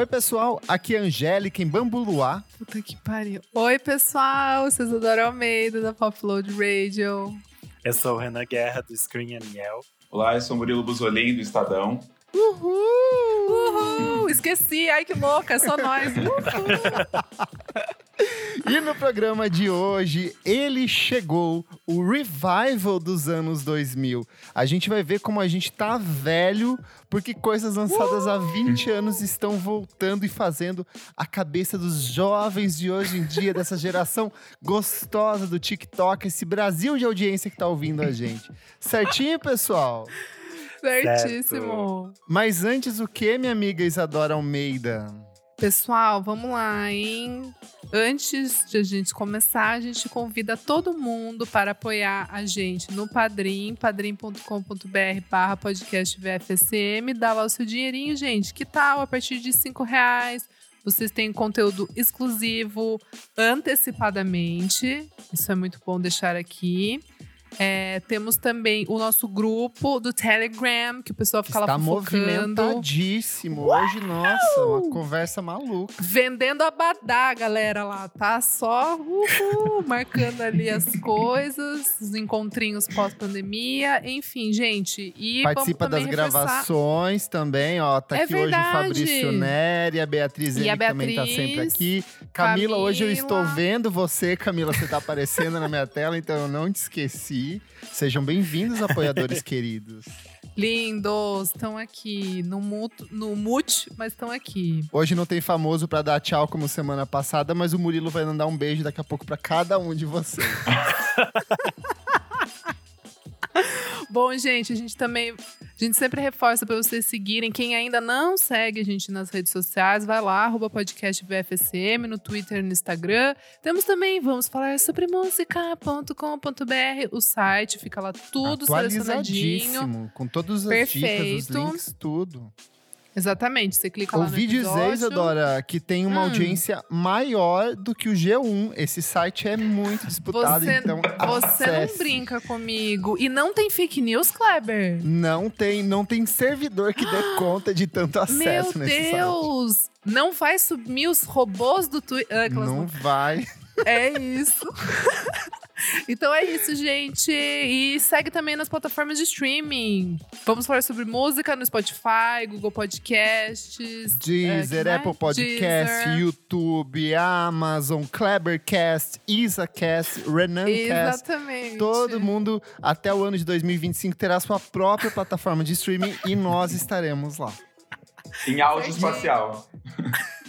Oi, pessoal, aqui é a Angélica em Bambuluá. Puta que pariu. Oi, pessoal, vocês adoram Almeida da Popload Radio. Eu sou o Renan Guerra do Screen Miel. Olá, eu sou Murilo Buzolin do Estadão. Uhul! Uhul! Esqueci, ai que louca, é só nós. e no programa de hoje, ele chegou, o revival dos anos 2000. A gente vai ver como a gente tá velho, porque coisas lançadas há 20 anos estão voltando e fazendo a cabeça dos jovens de hoje em dia, dessa geração gostosa do TikTok, esse Brasil de audiência que tá ouvindo a gente. Certinho, pessoal? Certíssimo. Certo. Mas antes o que, minha amiga Isadora Almeida? Pessoal, vamos lá, hein? Antes de a gente começar, a gente convida todo mundo para apoiar a gente no Padrim, padrim.com.br barra podcast VFSM. Dá lá o seu dinheirinho, gente. Que tal? A partir de cinco reais, vocês têm conteúdo exclusivo antecipadamente. Isso é muito bom deixar aqui. É, temos também o nosso grupo do Telegram, que o pessoal fica Está lá fofocando. movimentadíssimo. Uau! Hoje, nossa, uma conversa maluca. Vendendo abadá, galera, lá. Tá só uhul, marcando ali as coisas, os encontrinhos pós-pandemia. Enfim, gente. E Participa das reforçar... gravações também, ó. Tá é aqui verdade. hoje o Fabrício Neri, a Beatriz e a Beatriz, também tá sempre aqui. Camila, Camila, hoje eu estou vendo você, Camila, você tá aparecendo na minha tela, então eu não te esqueci. Sejam bem-vindos, apoiadores queridos. Lindos, estão aqui no, muto, no mute, mas estão aqui. Hoje não tem famoso para dar tchau como semana passada, mas o Murilo vai mandar um beijo daqui a pouco para cada um de vocês. Bom, gente, a gente também. A gente sempre reforça para vocês seguirem. Quem ainda não segue a gente nas redes sociais, vai lá, arroba podcast VFSM, no Twitter e no Instagram. Temos também, vamos falar sobre música.com.br, o site, fica lá tudo selecionadinho. Com todas as Perfeito. dicas, os links, tudo. Exatamente, você clica lá Ouvi no episódio. dizer, Isadora, que tem uma Hum. audiência maior do que o G1. Esse site é muito disputado, Você, então você não acesse. brinca comigo. E não tem fake news, Kleber? Não tem, não tem servidor que dê conta de tanto acesso Meu nesse Deus! Não vai subir os robôs do Twitter. Ah, site. aquelas Não vai. É isso. então é isso, gente. E segue também nas plataformas de streaming. Vamos falar sobre música no Spotify, Google Podcasts, Deezer, é, Apple mais? Podcast, Deezer. YouTube, Amazon, Clebercast, IsaCast, Renancast. Exatamente. Todo mundo, até o ano de 2025, terá sua própria plataforma de streaming e nós estaremos lá. Em áudio espacial.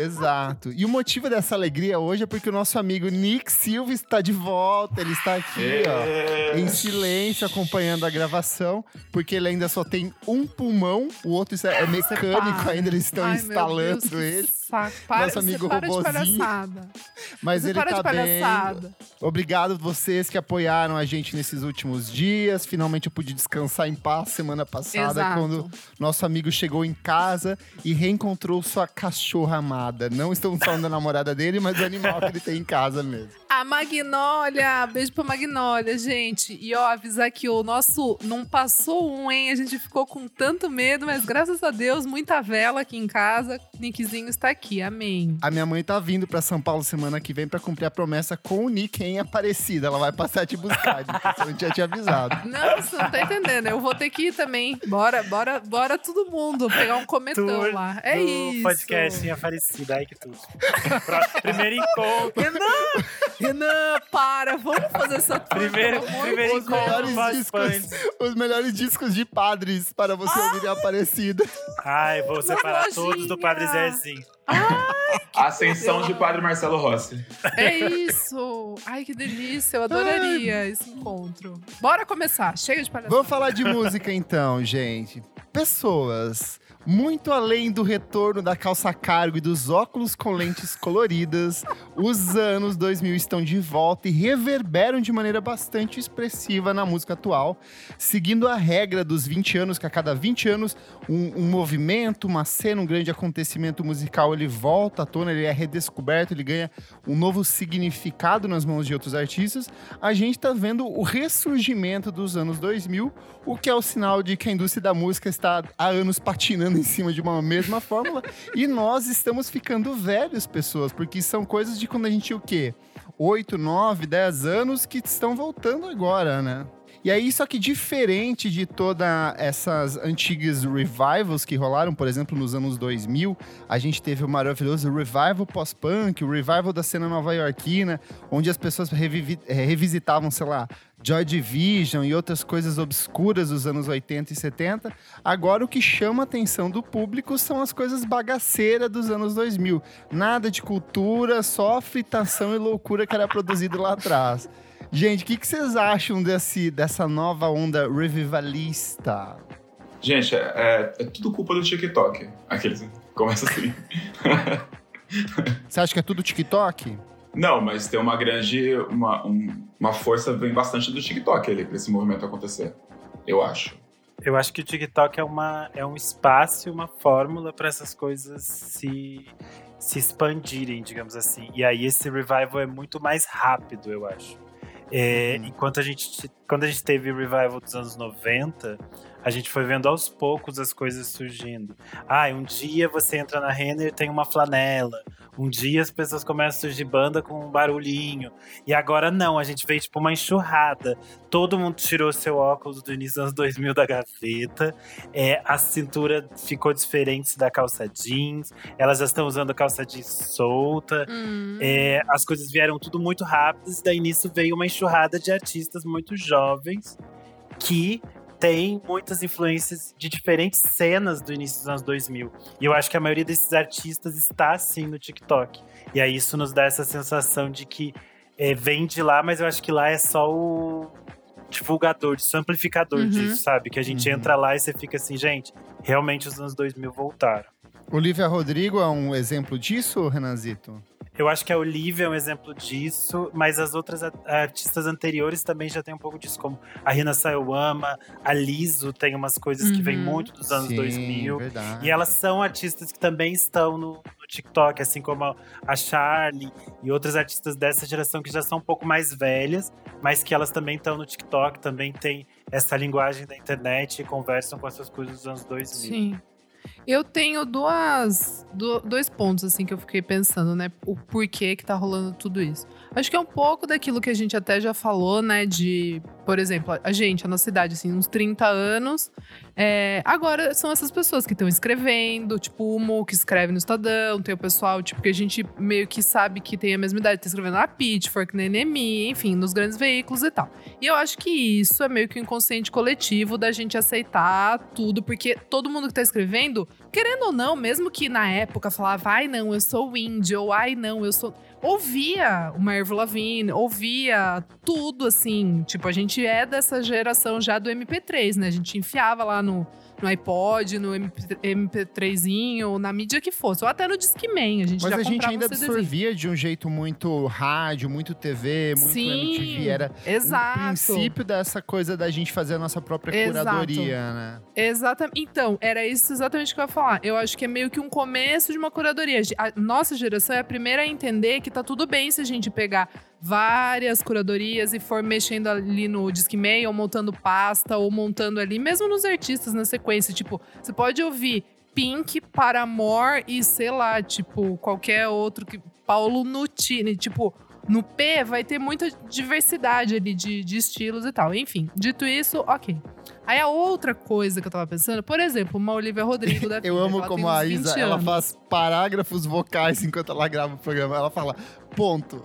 Exato. E o motivo dessa alegria hoje é porque o nosso amigo Nick Silva está de volta. Ele está aqui, ó, em silêncio, acompanhando a gravação, porque ele ainda só tem um pulmão, o outro é mecânico para. ainda, eles estão Ai, meu instalando ele. Saco. Para, Nosso amigo para de palhaçada. Mas Você ele para tá de bem. palhaçada. Obrigado vocês que apoiaram a gente nesses últimos dias. Finalmente eu pude descansar em paz semana passada, Exato. quando nosso amigo chegou em casa e reencontrou sua cachorra amada. Não estamos falando da namorada dele, mas do animal que ele tem em casa mesmo. A Magnólia, beijo pra Magnólia, gente. E ó, avisar que o nosso não passou um, hein? A gente ficou com tanto medo, mas graças a Deus, muita vela aqui em casa. Nickzinho está aqui, amém. A minha mãe tá vindo pra São Paulo semana que vem pra cumprir a promessa com o Nick em Aparecida. Ela vai passar a te buscar, Nick, eu não tinha te avisado. Não, você não tá entendendo. Eu vou ter que ir também. Bora, bora, bora todo mundo pegar um cometão Tour lá. É do isso. podcast em Aparecida. Ai, que tudo. Primeiro encontro. Renan! Renan, para! Vamos fazer essa tour, Primeiro, primeiro Os encontro melhores, discos, os melhores discos de padres para você ouvir em Aparecida. Ai, vou separar todos do Padre Zezinho. A ascensão de Padre Marcelo Rossi. É isso! Ai, que delícia! Eu adoraria esse encontro. Bora começar. Chega de palhaçada. Vamos falar de música então, gente. Pessoas. Muito além do retorno da calça cargo e dos óculos com lentes coloridas, os anos 2000 estão de volta e reverberam de maneira bastante expressiva na música atual, seguindo a regra dos 20 anos, que a cada 20 anos um, um movimento, uma cena, um grande acontecimento musical, ele volta à tona, ele é redescoberto, ele ganha um novo significado nas mãos de outros artistas. A gente está vendo o ressurgimento dos anos 2000, o que é o sinal de que a indústria da música está tá há anos patinando em cima de uma mesma fórmula e nós estamos ficando velhos, pessoas, porque são coisas de quando a gente tinha o quê? 8, 9, 10 anos que estão voltando agora, né? E aí, só que diferente de todas essas antigas revivals que rolaram, por exemplo, nos anos 2000, a gente teve o maravilhoso revival pós-punk, o revival da cena nova-iorquina, onde as pessoas eh, revisitavam, sei lá, Joy Division e outras coisas obscuras dos anos 80 e 70. Agora o que chama a atenção do público são as coisas bagaceiras dos anos 2000. Nada de cultura, só fritação e loucura que era produzido lá atrás. Gente, o que, que vocês acham desse, dessa nova onda revivalista? Gente, é, é- é tudo culpa do TikTok. Aqueles. Começa assim. Você acha que é tudo TikTok? Não, mas tem uma grande. Uma, um- uma força vem bastante do TikTok ali pra esse movimento acontecer. Eu acho. Eu acho que o TikTok é, uma, é um espaço, uma fórmula para essas coisas se, se expandirem, digamos assim. E aí esse revival é muito mais rápido, eu acho. É, Uhum. Enquanto a gente, quando a gente teve o revival dos anos 90, a gente foi vendo aos poucos as coisas surgindo. Ah, um dia você entra na Renner e tem uma flanela. Um dia as pessoas começam a surgir banda com um barulhinho. E agora não, a gente vê tipo uma enxurrada. Todo mundo tirou seu óculos do início dos anos 2000 da gaveta. É, a cintura ficou diferente da calça jeans. Elas já estão usando calça jeans solta. Hum. É, as coisas vieram tudo muito rápidas, daí nisso veio uma enxurrada de artistas muito jovens que tem muitas influências de diferentes cenas do início dos anos 2000. E eu acho que a maioria desses artistas está assim no TikTok. E aí isso nos dá essa sensação de que é, vem de lá, mas eu acho que lá é só o divulgador, disso, o amplificador Uhum. disso, sabe? Que a gente Uhum. entra lá e você fica assim, gente, realmente os anos 2000 voltaram. Olivia Rodrigo é um exemplo disso, Renanzito? Eu acho que a Olivia é um exemplo disso, mas as outras artistas anteriores também já tem um pouco disso, como a Rina Sayowama, a Liso tem umas coisas que vêm Uhum. muito dos anos Sim, 2000. verdade. E elas são artistas que também estão no, no TikTok, assim como a, a Charlie e outras artistas dessa geração que já são um pouco mais velhas, mas que elas também estão no TikTok, também tem essa linguagem da internet e conversam com essas coisas dos anos 2000. Sim. Eu tenho duas, do- dois pontos, assim, que eu fiquei pensando, né? O porquê que tá rolando tudo isso. Acho que é um pouco daquilo que a gente até já falou, né? De, por exemplo, a gente, a nossa idade, assim, uns 30 anos. é, agora são essas pessoas que estão escrevendo, tipo o Mo que escreve no Estadão, tem o pessoal, tipo, que a gente meio que sabe que tem a mesma idade, tá escrevendo na Pitchfork, na NME, enfim, nos grandes veículos e tal. E eu acho que isso é meio que um inconsciente coletivo da gente aceitar tudo, porque todo mundo que tá escrevendo, querendo ou não, mesmo que na época falava, ai não, eu sou indie, ou ai não, eu sou. Ouvia o Marvel Lavigne, ouvia tudo assim. Tipo, a gente é dessa geração já do MP3, né? A gente enfiava lá no, no iPod, no MP, MP3zinho, na mídia que fosse, ou até no Discman. A gente Mas já a gente ainda absorvia de um jeito muito rádio, muito TV, muito Sim, MTV. Era exato. o princípio dessa coisa da gente fazer a nossa própria Exato. curadoria, né? Exatamente. Então, era isso exatamente que eu ia falar. Eu acho que é meio que um começo de uma curadoria. A nossa geração é a primeira a entender que tá tudo bem se a gente pegar várias curadorias e for mexendo ali no Discman, ou montando pasta, ou montando ali, mesmo nos artistas na sequência. Tipo, você pode ouvir Pink, Paramore e sei lá, tipo, qualquer outro que. Paulo Nutini. Tipo, no P vai ter muita diversidade ali de, de estilos e tal. Enfim, dito isso, ok. Aí a outra coisa que eu tava pensando, por exemplo, uma Olivia Rodrigo da vida. Eu amo como a uns 20 Isa, ela faz parágrafos vocais enquanto ela grava o programa. Ela fala, ponto.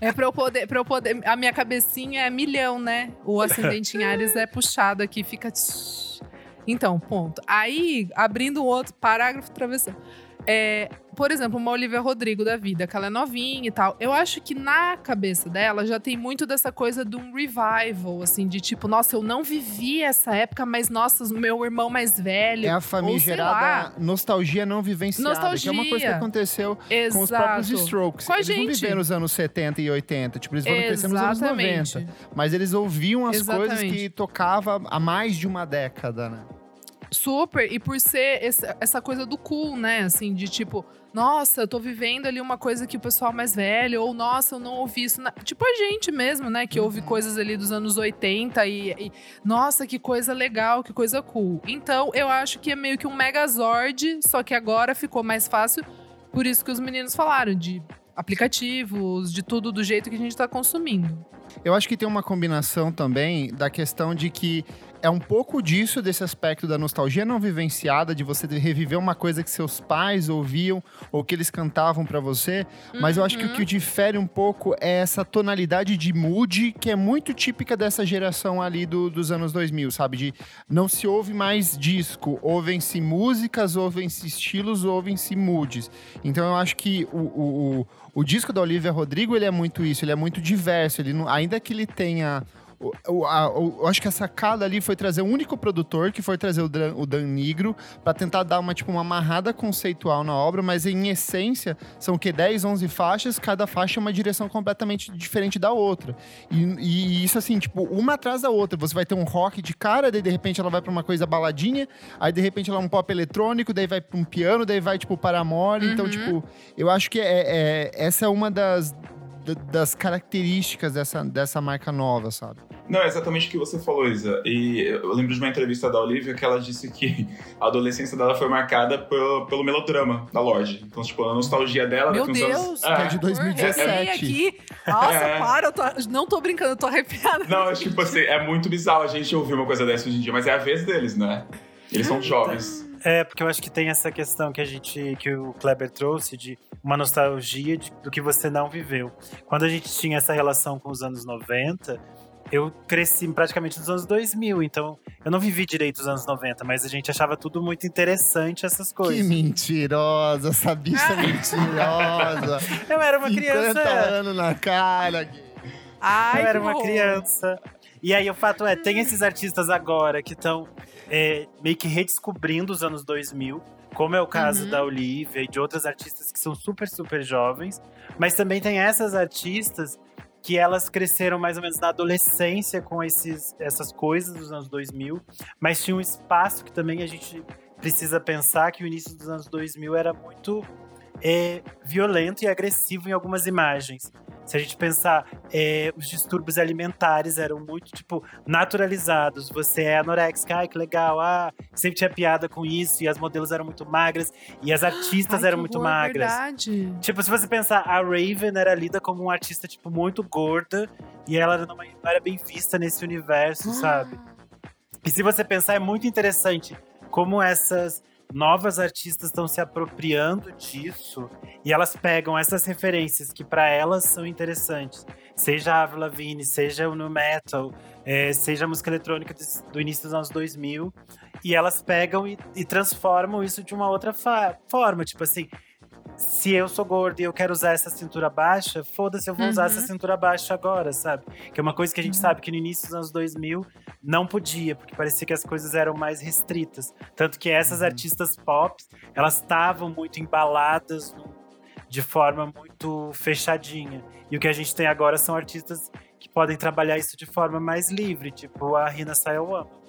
É pra eu poder, pra eu poder. A minha cabecinha é milhão, né? O ascendente em Ares é puxado aqui, fica. Então, ponto. Aí, abrindo outro parágrafo, travessão. É, por exemplo, uma Olivia Rodrigo da vida, que ela é novinha e tal. Eu acho que na cabeça dela já tem muito dessa coisa de um revival, assim, de tipo, nossa, eu não vivi essa época, mas nossa, meu irmão mais velho. É a ou famigerada nostalgia não vivenciada, que é uma coisa que Nostalgia. aconteceu Exato. com os próprios Strokes. Com eles não gente. viveram nos anos 70 e 80, tipo, eles foram crescer nos anos Exatamente. 90. Mas eles ouviam as coisas Exatamente. que tocava há mais de uma década, né? Super, e por ser essa, essa coisa do cool, né? Assim, de tipo, nossa, eu tô vivendo ali uma coisa que o pessoal mais velho, ou nossa, eu não ouvi isso. Na... Tipo a gente mesmo, né? Que ouve Uhum. coisas ali dos anos 80 e, e, nossa, que coisa legal, que coisa cool. Então, eu acho que é meio que um megazord, só que agora ficou mais fácil. Por isso que os meninos falaram de aplicativos, de tudo do jeito que a gente tá consumindo. Eu acho que tem uma combinação também da questão de que é um pouco disso, desse aspecto da nostalgia não vivenciada, de você reviver uma coisa que seus pais ouviam ou que eles cantavam pra você. Mas eu acho que o Uhum. que difere um pouco é essa tonalidade de mood que é muito típica dessa geração ali do- dos anos 2000, sabe? De não se ouve mais disco, ouvem-se músicas, ouvem-se estilos, ouvem-se moods. Então eu acho que o, o, o, o disco da Olivia Rodrigo, ele é muito isso, ele é muito diverso. Ele não, ainda que ele tenha... o- a- o- eu acho que a sacada ali foi trazer o único produtor, que foi trazer o Dan, o Dan Nigro, pra tentar dar uma, tipo, uma amarrada conceitual na obra, mas em essência, são o quê? 10, 11 faixas, cada faixa é uma direção completamente diferente da outra. E, e isso, assim, tipo, uma atrás da outra. Você vai ter um rock de cara, daí de repente ela vai pra uma coisa baladinha, aí de repente ela é um pop eletrônico, daí vai pra um piano, daí vai, tipo, para amor. Então, Uhum. tipo, eu acho que é, é- essa é uma das, da- das características dessa, dessa marca nova, sabe? Não, é exatamente o que você falou, Isa. E eu lembro de uma entrevista da Olivia que ela disse que a adolescência dela foi marcada pelo, pelo melodrama da Lorde. Então, tipo, a nostalgia dela Meu Deus! anos. é de 2017. Arrepiei aqui. Nossa, É. para, eu tô- não tô brincando, eu tô arrepiada. Não, é tipo assim, é muito bizarro a gente ouvir uma coisa dessa hoje em dia, mas é a vez deles, né? Eles são jovens. É, porque eu acho que tem essa questão que a gente, que o Kleber trouxe de uma nostalgia de- do que você não viveu. Quando a gente tinha essa relação com os anos 90, eu cresci praticamente nos anos 2000, então eu não vivi direito os anos 90, mas a gente achava tudo muito interessante essas Que coisas. mentirosa, essa bicha mentirosa. Eu era uma 50 criança. anos na cara. Gui. Ai, eu era que uma criança. E aí o fato é, tem esses artistas agora que estão meio que redescobrindo os anos 2000, como é o caso Uhum. da Olivia e de outras artistas que são super, super jovens. Mas também tem essas artistas que elas cresceram mais ou menos na adolescência com esses, essas coisas dos anos 2000, mas tinha um espaço que também a gente precisa pensar que o início dos anos 2000 era muito é, violento e agressivo em algumas imagens. Se a gente pensar, é, os distúrbios alimentares eram muito, tipo, naturalizados. Você é anorexica, ai que legal, ah, sempre tinha piada com isso, e as modelos eram muito magras, e as artistas Ai, eram muito horror, magras. verdade. Tipo, se você pensar, a Raven era lida como uma artista, tipo, muito gorda, e ela não era bem vista nesse universo, sabe? E se você pensar, é muito interessante como essas novas artistas estão se apropriando disso e elas pegam essas referências que para elas são interessantes. Seja a Avril Lavigne, seja o nu metal, eh, seja a música eletrônica dos- do início dos anos 2000, e elas pegam e, e transformam isso de uma outra forma, tipo assim, se eu sou gorda e eu quero usar essa cintura baixa, foda-se, eu vou usar Uhum. essa cintura baixa agora, sabe? Que é uma coisa que a gente sabe que no início dos anos 2000 não podia, porque parecia que as coisas eram mais restritas. Tanto que essas artistas pop, elas estavam muito embaladas de forma muito fechadinha. E o que a gente tem agora são artistas que podem trabalhar isso de forma mais livre, tipo a Rina Sayawama.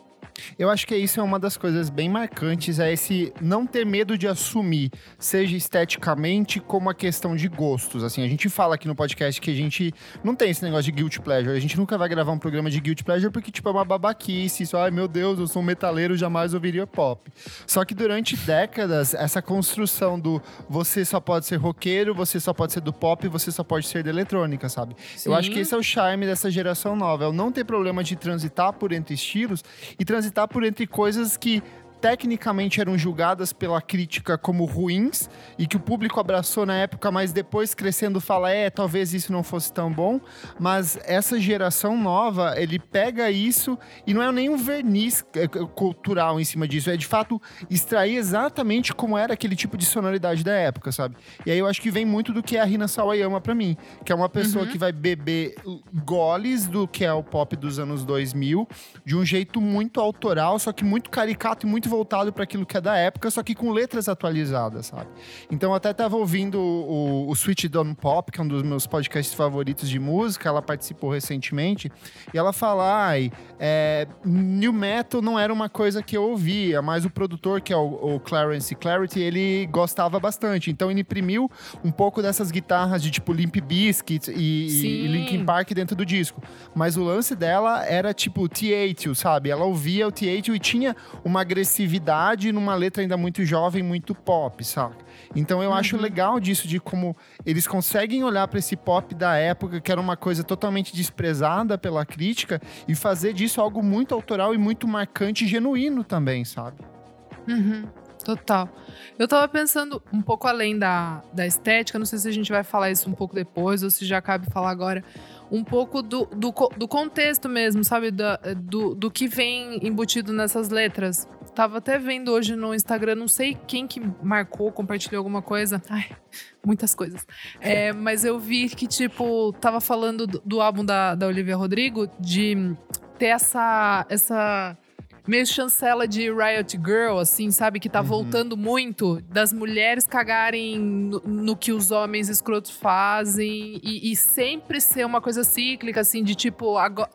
Eu acho que isso é uma das coisas bem marcantes, é esse não ter medo de assumir, seja esteticamente como a questão de gostos. Assim, a gente fala aqui no podcast que a gente não tem esse negócio de guilty pleasure. A gente nunca vai gravar um programa de guilty pleasure porque, tipo, é uma babaquice. Isso, ai meu Deus, eu sou um metaleiro, jamais ouviria pop. Só que durante décadas, essa construção do você só pode ser roqueiro, você só pode ser do pop, você só pode ser da eletrônica, sabe? Eu acho que Sim. esse é o charme dessa geração nova. É o não ter problema de transitar por entre estilos e transitar por entre coisas que tecnicamente eram julgadas pela crítica como ruins e que o público abraçou na época, mas depois crescendo fala, é, talvez isso não fosse tão bom. Mas essa geração nova, ele pega isso e não é nem um verniz é, cultural em cima disso, é de fato extrair exatamente como era aquele tipo de sonoridade da época, sabe? E aí eu acho que vem muito do que é a Rina Sawayama pra mim, que é uma pessoa que vai beber goles do que é o pop dos anos 2000, de um jeito muito autoral, só que muito caricato e muito voltado para aquilo que é da época, só que com letras atualizadas, sabe? Então eu até tava ouvindo o, o Switch Don Pop, que é um dos meus podcasts favoritos de música, ela participou recentemente, e ela fala, ai, é, New Metal não era uma coisa que eu ouvia, mas o produtor, que é o, o Clarence Clarity, ele gostava bastante. Então ele imprimiu um pouco dessas guitarras de tipo Limp Bizkit e, e Linkin Park dentro do disco. Mas o lance dela era tipo T8, sabe? Ela ouvia o T8 e tinha uma agressividade numa letra ainda muito jovem, muito pop, sabe? Então eu uhum. acho legal disso, de como eles conseguem olhar para esse pop da época, que era uma coisa totalmente desprezada pela crítica, e fazer disso algo muito autoral e muito marcante e genuíno também, sabe? Uhum. Total. Eu tava pensando um pouco além da, da estética, não sei se a gente vai falar isso um pouco depois ou se já cabe falar agora, um pouco do, do, do contexto mesmo, sabe? Do, do que vem embutido nessas letras. Tava até vendo hoje no Instagram, não sei quem que marcou, compartilhou alguma coisa. Ai, muitas coisas. É, mas eu vi que, tipo, tava falando do, do álbum da, da Olivia Rodrigo, de ter essa. essa meio chancela de Riot Girl, assim, sabe? Que tá uhum. voltando muito das mulheres cagarem no, no, que os homens escrotos fazem e, e, sempre ser uma coisa cíclica, assim, de tipo, agora.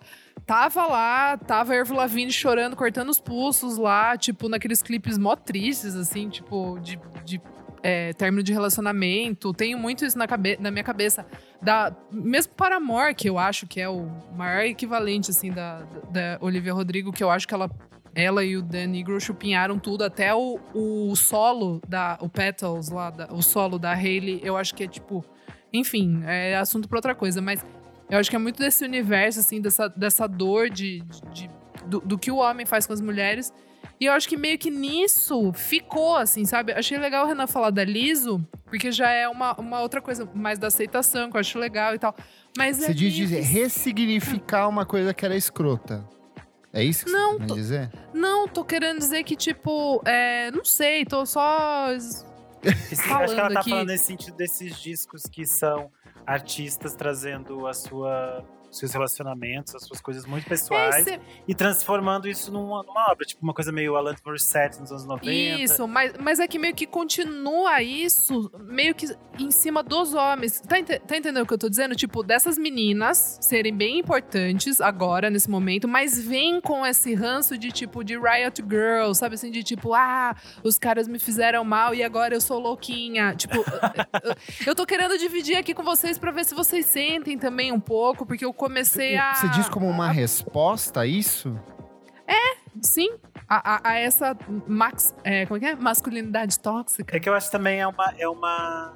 Tava lá, tava Ervo Lavigne chorando, cortando os pulsos lá, tipo, naqueles clipes mó tristes, assim, tipo, de, de é, término de relacionamento. Tenho muito isso na, cabe na minha cabeça. Da, mesmo para Amor, que eu acho que é o maior equivalente, assim, da, da Olivia Rodrigo, que eu acho que ela ela e o Dan Negro chupinharam tudo, até o, o solo da. O Petals lá, da, o solo da Hayley, eu acho que é tipo. Enfim, é assunto pra outra coisa, mas eu acho que é muito desse universo, assim, dessa, dessa dor de, de, de do, do, que o homem faz com as mulheres. E eu acho que meio que nisso ficou, assim, sabe? Achei legal o Renan falar da Liso, porque já é uma, uma outra coisa mais da aceitação, que eu acho legal e tal. Mas Você é diz dizer, ressignificar uma coisa que era escrota. É isso que não, você tô, dizer? Não, tô querendo dizer que, tipo, é, não sei, tô só. Esse, acho que ela tá aqui. falando nesse sentido desses discos que são artistas trazendo a sua seus relacionamentos, as suas coisas muito pessoais Esse... e transformando isso numa, numa, obra, tipo uma coisa meio Alanis Morissette nos anos 90. Isso, mas, mas é que meio que continua isso, meio que em cima dos homens. Tá, tá entendendo o que eu tô dizendo? Tipo, dessas meninas serem bem importantes agora, nesse momento, mas vem com esse ranço de tipo, de Riot Girl, sabe assim, de tipo, ah, os caras me fizeram mal e agora eu sou louquinha. Tipo, eu tô querendo dividir aqui com vocês para ver se vocês sentem também um pouco, porque eu comecei a. Você diz como uma a... resposta a isso? É, sim. A, a, a essa max, é, como é que é? masculinidade tóxica. É que eu acho também é uma, é uma,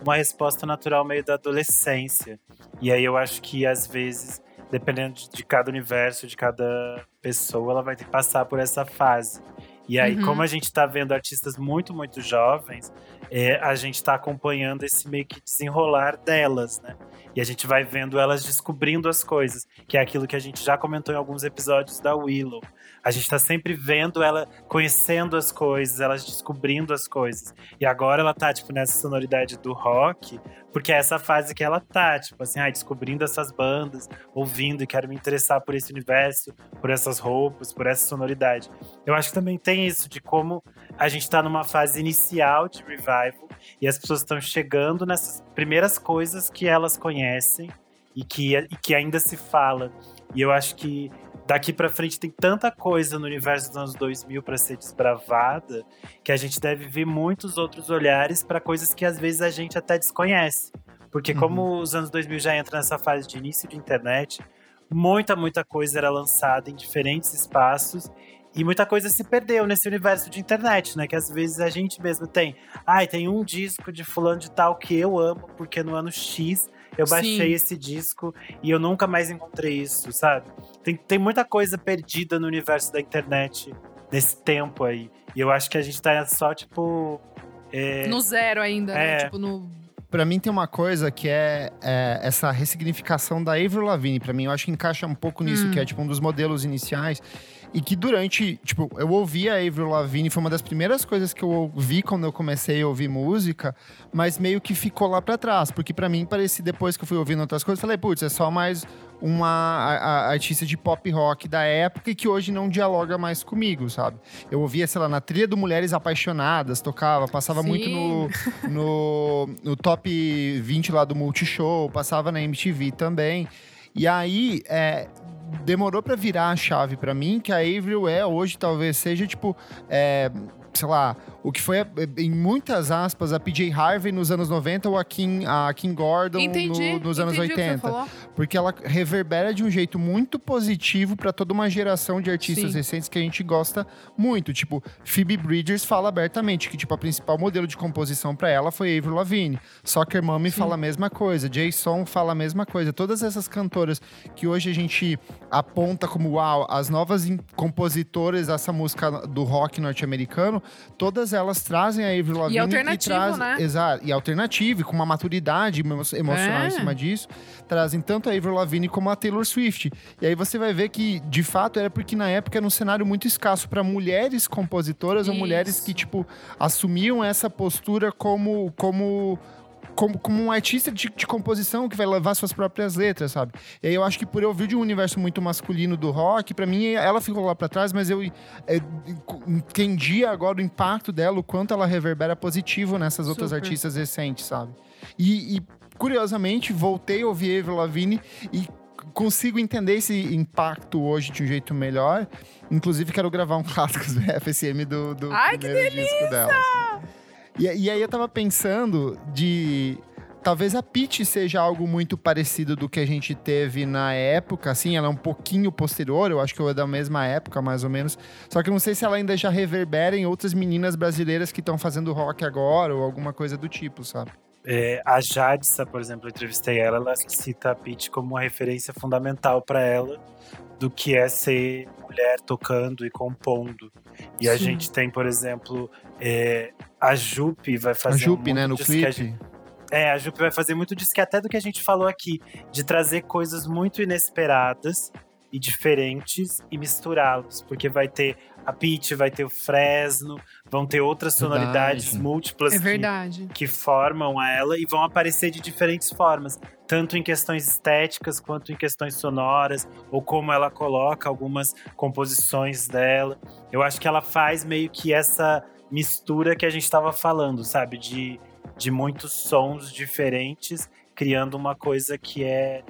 uma resposta natural meio da adolescência. E aí eu acho que às vezes, dependendo de, de cada universo, de cada pessoa, ela vai ter que passar por essa fase. E aí, uhum. como a gente tá vendo artistas muito, muito jovens, é, a gente tá acompanhando esse meio que desenrolar delas, né? E a gente vai vendo elas descobrindo as coisas, que é aquilo que a gente já comentou em alguns episódios da Willow. A gente tá sempre vendo ela conhecendo as coisas, elas descobrindo as coisas. E agora ela tá, tipo, nessa sonoridade do rock, porque é essa fase que ela tá, tipo assim, ah, descobrindo essas bandas, ouvindo e quero me interessar por esse universo, por essas roupas, por essa sonoridade. Eu acho que também tem isso de como a gente tá numa fase inicial de revival e as pessoas estão chegando nessas primeiras coisas que elas conhecem e que, e que ainda se fala. E eu acho que daqui para frente tem tanta coisa no universo dos anos 2000 para ser desbravada que a gente deve ver muitos outros olhares para coisas que às vezes a gente até desconhece. Porque como uhum. os anos 2000 já entram nessa fase de início de internet, muita, muita coisa era lançada em diferentes espaços e muita coisa se perdeu nesse universo de internet, né? Que às vezes a gente mesmo tem. Ai, ah, tem um disco de fulano de tal que eu amo, porque no ano X eu baixei Sim. esse disco e eu nunca mais encontrei isso, sabe? Tem, tem muita coisa perdida no universo da internet nesse tempo aí. E eu acho que a gente tá só, tipo. É... No zero ainda, né? é. né? Tipo, no. Pra mim tem uma coisa que é, é essa ressignificação da Avril Lavigne. Pra mim, eu acho que encaixa um pouco nisso, hum. que é tipo um dos modelos iniciais. E que durante, tipo, eu ouvi a Avril Lavigne, foi uma das primeiras coisas que eu ouvi quando eu comecei a ouvir música, mas meio que ficou lá pra trás, porque pra mim parecia, depois que eu fui ouvindo outras coisas, falei, putz, é só mais uma a- a- artista de pop rock da época e que hoje não dialoga mais comigo, sabe? Eu ouvia, sei lá, na trilha do Mulheres Apaixonadas, tocava, passava Sim. muito no, no, no top 20 lá do Multishow, passava na MTV também. E aí, é, demorou pra virar a chave pra mim, que a Avril é hoje, talvez seja, tipo, é, sei lá, o que foi, em muitas aspas, a PJ Harvey nos anos 90 ou a Kim, a Kim Gordon Entendi. no- nos anos entendi o que você 80 falou. porque ela reverbera de um jeito muito positivo pra toda uma geração de artistas Sim. recentes que a gente gosta muito. Tipo, Phoebe Bridgers fala abertamente que tipo a principal modelo de composição pra ela foi Avril Lavigne. Soccer Mommy fala a mesma coisa, Jason fala a mesma coisa. Todas essas cantoras que hoje a gente aponta como uau, as novas compositoras dessa música do rock norte-americano, todas elas trazem a Avril Lavigne alternativo, traz- né? Exato, e alternativo, e com uma maturidade emo- emocional É. em cima disso, trazem tanto a Avril Lavigne como a Taylor Swift. E aí você vai ver que, de fato, era porque na época era um cenário muito escasso para mulheres compositoras ou mulheres Isso. que, tipo, assumiam essa postura como. como como, como um artista de, de composição que vai levar suas próprias letras, sabe? E aí eu acho que por eu vir de um universo muito masculino do rock, pra mim ela ficou lá pra trás, mas eu é, entendi agora o impacto dela, o quanto ela reverbera positivo nessas outras Super. artistas recentes, sabe? E, e, curiosamente, voltei a ouvir Avril Lavigne e consigo entender esse impacto hoje de um jeito melhor. Inclusive, quero gravar um clássicos do FSM do, do Ai, que primeiro disco dela. assim. E, e aí eu tava pensando de. Talvez a Peach seja algo muito parecido do que a gente teve na época, assim, ela é um pouquinho posterior, eu acho que é da mesma época, mais ou menos. Só que não sei se ela ainda já reverbera em outras meninas brasileiras que estão fazendo rock agora, ou alguma coisa do tipo, sabe? É, a Jadsa, por exemplo, eu entrevistei ela, ela cita a Pitty como uma referência fundamental para ela do que é ser mulher tocando e compondo. E a Sim. gente tem, por exemplo, é, a Jupe vai fazer a Jupe, muito né, no a clipe. gente- é, a Jupe vai fazer muito disso que até do que a gente falou aqui, de trazer coisas muito inesperadas e diferentes e misturá-los, porque vai ter a Pitty, vai ter o Fresno, vão ter outras Verdade. sonoridades múltiplas É que- verdade. que formam a ela e vão aparecer de diferentes formas, tanto em questões estéticas quanto em questões sonoras, ou como ela coloca algumas composições dela. Eu acho que ela faz meio que essa mistura que a gente estava falando, sabe? De, de muitos sons diferentes, criando uma coisa que é,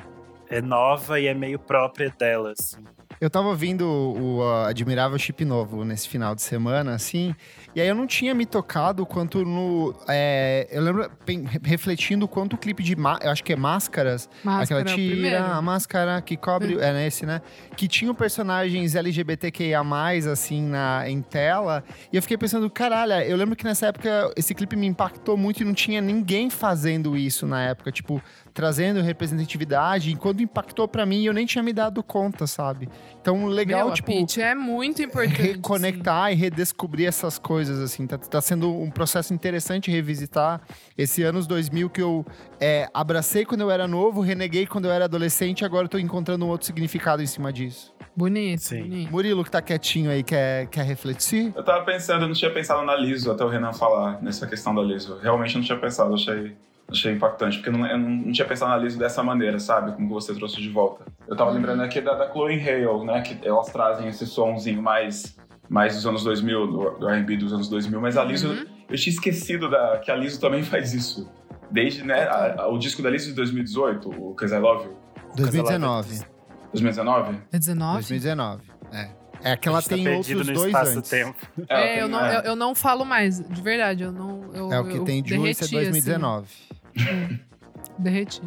é nova e é meio própria dela. Assim. Eu tava ouvindo o uh, Admirável Chip Novo nesse final de semana, assim, e aí eu não tinha me tocado quanto no. é, eu lembro, pen- refletindo quanto o clipe de. Eu acho que é Máscaras, Máscara, aquela é tira, a máscara que cobre. É nesse, né? Que tinham personagens LGBTQIA, assim, na, em tela. E eu fiquei pensando, caralho, eu lembro que nessa época esse clipe me impactou muito e não tinha ninguém fazendo isso na época, tipo, trazendo representatividade. E quando impactou pra mim, eu nem tinha me dado conta, sabe? Então, legal, Meu, tipo a Pitty é muito importante. reconectar e redescobrir essas coisas, assim. Tá, tá sendo um processo interessante revisitar esse anos 2000 que eu é, abracei quando eu era novo, reneguei quando eu era adolescente, e agora eu tô encontrando um outro significado em cima disso. Bonito, Sim. bonito. Murilo, que tá quietinho aí, quer, quer refletir? Eu tava pensando, eu não tinha pensado na Liso até o Renan falar nessa questão da Liso. Realmente eu não tinha pensado, achei, achei impactante, porque eu não, eu não, tinha pensado na Liso dessa maneira, sabe? Como que você trouxe de volta. Eu tava lembrando aqui da, da Chloe Hale, né? Que elas trazem esse sonzinho mais, mais dos anos 2000, do, do R&B dos anos 2000, mas a Liso, Uhum. eu tinha esquecido da, que a Liso também faz isso. Desde, né, a- a- o disco da Liso de 2018, o Cause I Love You, 2019. 2019? É 19? 2019. É. É que ela tá tem perdido outros no dois antes. ela É, tem, eu não, é. eu, eu não falo mais, de verdade. Eu não. Eu, É o que eu tem de Juice é derreti, 2019. Assim, derreti.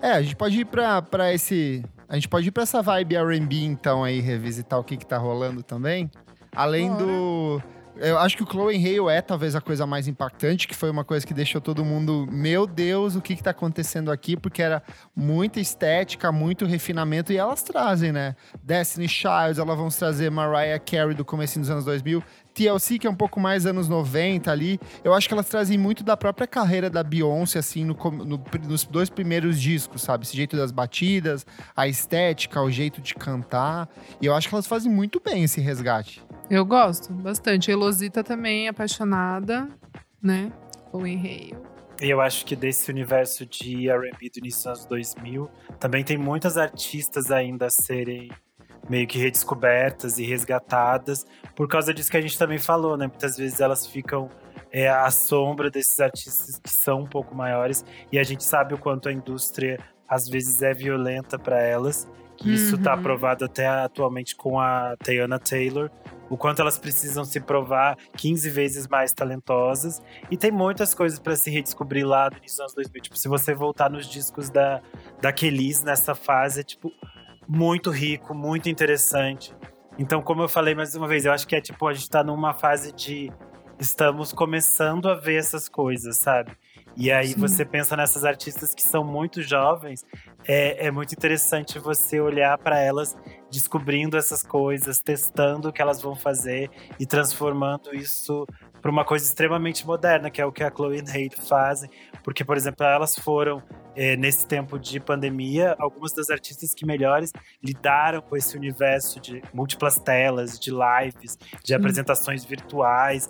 É, a gente pode ir pra, pra esse. A gente pode ir pra essa vibe RB, então, aí, revisitar o que, que tá rolando também. Além Bora. do. Eu acho que o Chloe Hale é talvez a coisa mais impactante, que foi uma coisa que deixou todo mundo, meu Deus, o que que tá acontecendo aqui? Porque era muita estética, muito refinamento, e elas trazem, né? Destiny Child, elas vão trazer Mariah Carey do começo dos anos 2000, TLC, que é um pouco mais anos 90 ali, eu acho que elas trazem muito da própria carreira da Beyoncé, assim, no, no, nos dois primeiros discos, sabe? Esse jeito das batidas, a estética, o jeito de cantar. E eu acho que elas fazem muito bem esse resgate. Eu gosto bastante. A Elosita também é apaixonada, né? Com Enreio. E eu acho que desse universo de R&B do início dos anos 2000, também tem muitas artistas ainda a serem meio que redescobertas e resgatadas, por causa disso que a gente também falou, né? Muitas vezes elas ficam é, à sombra desses artistas que são um pouco maiores, e a gente sabe o quanto a indústria às vezes é violenta para elas, que isso está Uhum. provado até atualmente com a Tayana Taylor, o quanto elas precisam se provar 15 vezes mais talentosas. E tem muitas coisas para se redescobrir lá do início dos anos 2000. Tipo, se você voltar nos discos da, da Kelis nessa fase, é tipo muito rico, muito interessante. Então, como eu falei mais uma vez, eu acho que é tipo, a gente tá numa fase de estamos começando a ver essas coisas, sabe? E aí Sim. você pensa nessas artistas que são muito jovens, é, é muito interessante você olhar para elas descobrindo essas coisas, testando o que elas vão fazer e transformando isso para uma coisa extremamente moderna, que é o que a Chloe e Hailey fazem. Porque, por exemplo, elas foram, eh, nesse tempo de pandemia, algumas das artistas que melhores lidaram com esse universo de múltiplas telas, de lives, de apresentações virtuais.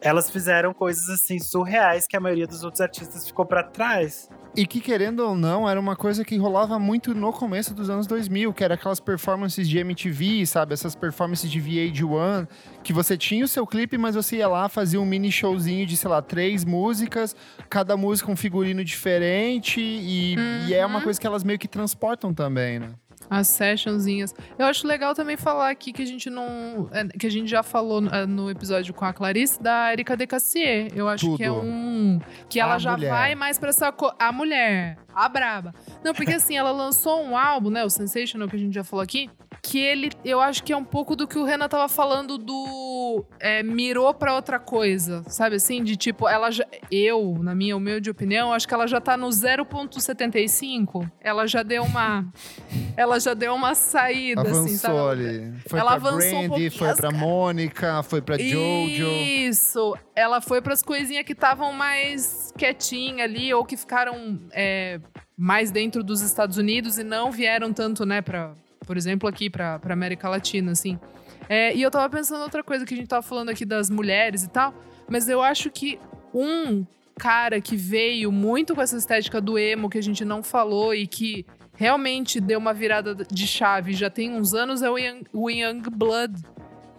Elas fizeram coisas assim surreais que a maioria dos outros artistas ficou para trás. E que, querendo ou não, era uma coisa que rolava muito no começo dos anos 2000, que era aquelas performances de MTV, sabe? Essas performances de VH1, que você tinha o seu clipe, mas você ia lá, fazia um mini showzinho de, sei lá, três músicas, cada música um figurino diferente, e, e é uma Uhum. coisa que elas meio que transportam também, né? As sessionzinhas. Eu acho legal também falar aqui que a gente não. é, Que a gente já falou é, no episódio com a Clarice da Erika De Cassier. Eu acho que é Tudo. um. Que ela A já mulher. vai mais pra essa. Co a mulher. A braba. Não, porque assim, ela lançou um álbum, né? O Sensational, que a gente já falou aqui. Que ele. Eu acho que é um pouco do que o Renan tava falando do. é, mirou pra outra coisa. Sabe assim? De tipo, ela já. Eu, na minha humilde opinião, acho que ela já tá no 0,75. Ela já deu uma. ela já deu uma saída, assim, sabe? Avançou ali. Foi Ela pra avançou um Brandy, pouquinho foi as pra caras. Mônica, foi pra Jojo. Isso. Ela foi pras coisinhas que estavam mais quietinhas ali, ou que ficaram é, mais dentro dos Estados Unidos e não vieram tanto, né, pra, por exemplo, aqui pra América Latina, assim. É, e eu tava pensando outra coisa que a gente tava falando aqui das mulheres e tal, mas eu acho que um cara que veio muito com essa estética do emo que a gente não falou e que realmente deu uma virada de chave já tem uns anos é o Young, o Young Blood,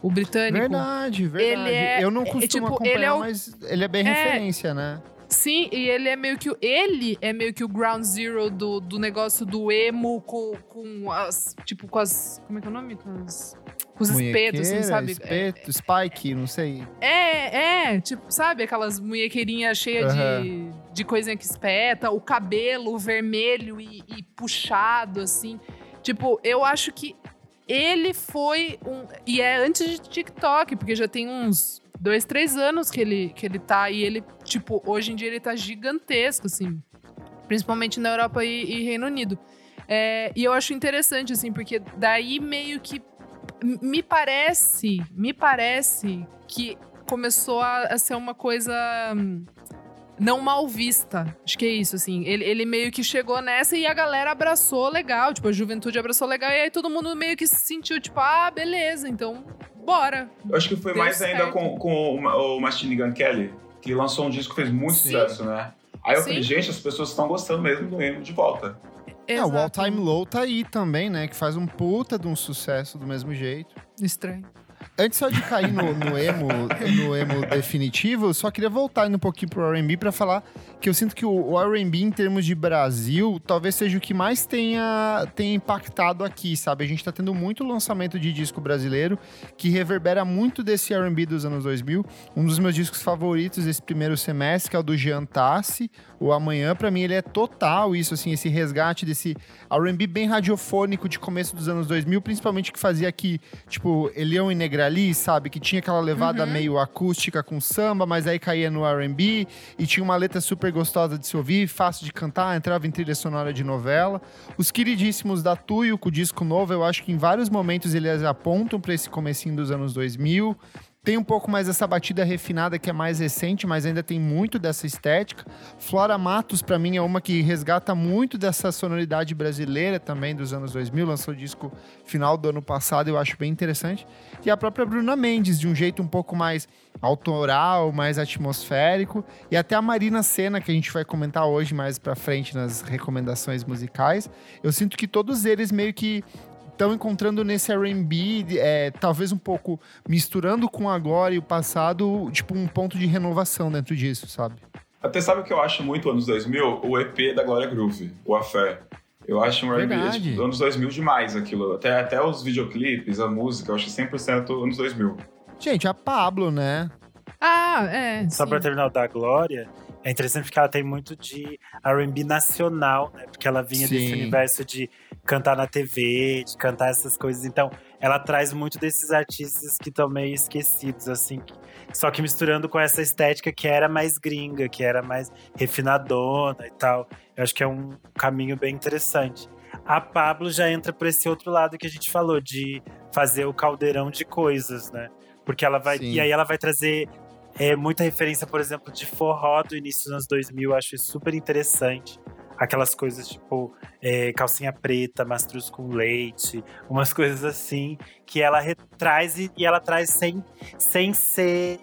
o britânico. Verdade, verdade. Ele é- Eu não é, costumo tipo, acompanhar, ele é o- mas ele é bem É. referência, né? Sim, e ele é meio que o- ele é meio que o ground zero do, do negócio do emo com, com as tipo com as como é que é o nome? Com, as, com os espetos, assim, Munhequeira, sabe? Espeto, Spike, não sei. É, é, tipo, sabe aquelas munhequeirinhas cheias de, de coisinha que espeta, o cabelo vermelho e, e puxado, assim. Tipo, eu acho que ele foi um. E é antes de TikTok, porque já tem uns dois, três anos que ele, que ele tá. E ele, tipo, hoje em dia ele tá gigantesco, assim. Principalmente na Europa e, e Reino Unido. É, e eu acho interessante, assim, porque daí meio que me parece, me parece que começou a, a ser uma coisa hum, não mal vista. Acho que é isso, assim. Ele, ele meio que chegou nessa e a galera abraçou legal. Tipo, a juventude abraçou legal. E aí todo mundo meio que se sentiu, tipo, ah, beleza, então bora. Eu acho que foi Deu mais ainda certo. com, com o, Ma- o Machine Gun Kelly, que lançou um disco que fez muito Sim. sucesso, né? Aí eu Sim. falei, gente, as pessoas estão gostando mesmo do emo de volta. É, o All. Time Low tá aí também, né? Que faz um puta de um sucesso do mesmo jeito. Estranho. Antes só de cair no, no emo, no emo definitivo, eu só queria voltar indo um pouquinho pro R&B pra falar que eu sinto que o, R&B em termos de Brasil talvez seja o que mais tenha, tenha impactado aqui, sabe? A gente tá tendo muito lançamento de disco brasileiro que reverbera muito desse R&B dos anos 2000. Um dos meus discos favoritos desse primeiro semestre, que é o do Jean Tassi, o Amanhã, pra mim ele é total isso, assim, esse resgate desse R&B bem radiofônico de começo dos anos 2000, principalmente que fazia aqui, tipo, Elião e Negrali, sabe? Que tinha aquela levada Uhum. meio acústica com samba, mas aí caía no R&B e tinha uma letra super gostosa de se ouvir, fácil de cantar, entrava em trilha sonora de novela. Os queridíssimos da Tuyo, com o disco novo, eu acho que em vários momentos eles apontam pra esse comecinho dos anos 2000. Tem um pouco mais essa batida refinada que é mais recente, mas ainda tem muito dessa estética. Flora Matos, para mim, é uma que resgata muito dessa sonoridade brasileira também dos anos 2000. Lançou o disco final do ano passado, eu acho bem interessante. E a própria Bruna Mendes, de um jeito um pouco mais autoral, mais atmosférico. E até a Marina Senna, que a gente vai comentar hoje mais pra frente nas recomendações musicais. Eu sinto que todos eles meio que estão encontrando nesse R&B, é, talvez um pouco misturando com agora e o passado, tipo um ponto de renovação dentro disso, sabe? Até sabe o que eu acho muito anos 2000? O EP da Glória Groove, o A Fé. Eu acho um R&B tipo, anos 2000 demais aquilo. Até, até os videoclipes, a música, eu acho 100% anos 2000. Gente, a Pablo, né? Ah, é. Só sim. pra terminar o da Glória, é interessante porque ela tem muito de R&B nacional, né? Porque ela vinha Sim. desse universo de cantar na TV, de cantar essas coisas. Então, ela traz muito desses artistas que estão meio esquecidos, assim. Só que misturando com essa estética que era mais gringa, que era mais refinadona e tal. Eu acho que é um caminho bem interessante. A Pablo já entra por esse outro lado que a gente falou, de fazer o caldeirão de coisas, né? Porque ela vai. Sim. E aí ela vai trazer é, muita referência, por exemplo, de forró do início dos anos 2000, eu acho isso super interessante. Aquelas coisas tipo é, calcinha preta, mastruz com leite, umas coisas assim, que ela retraz e, e ela traz sem, sem ser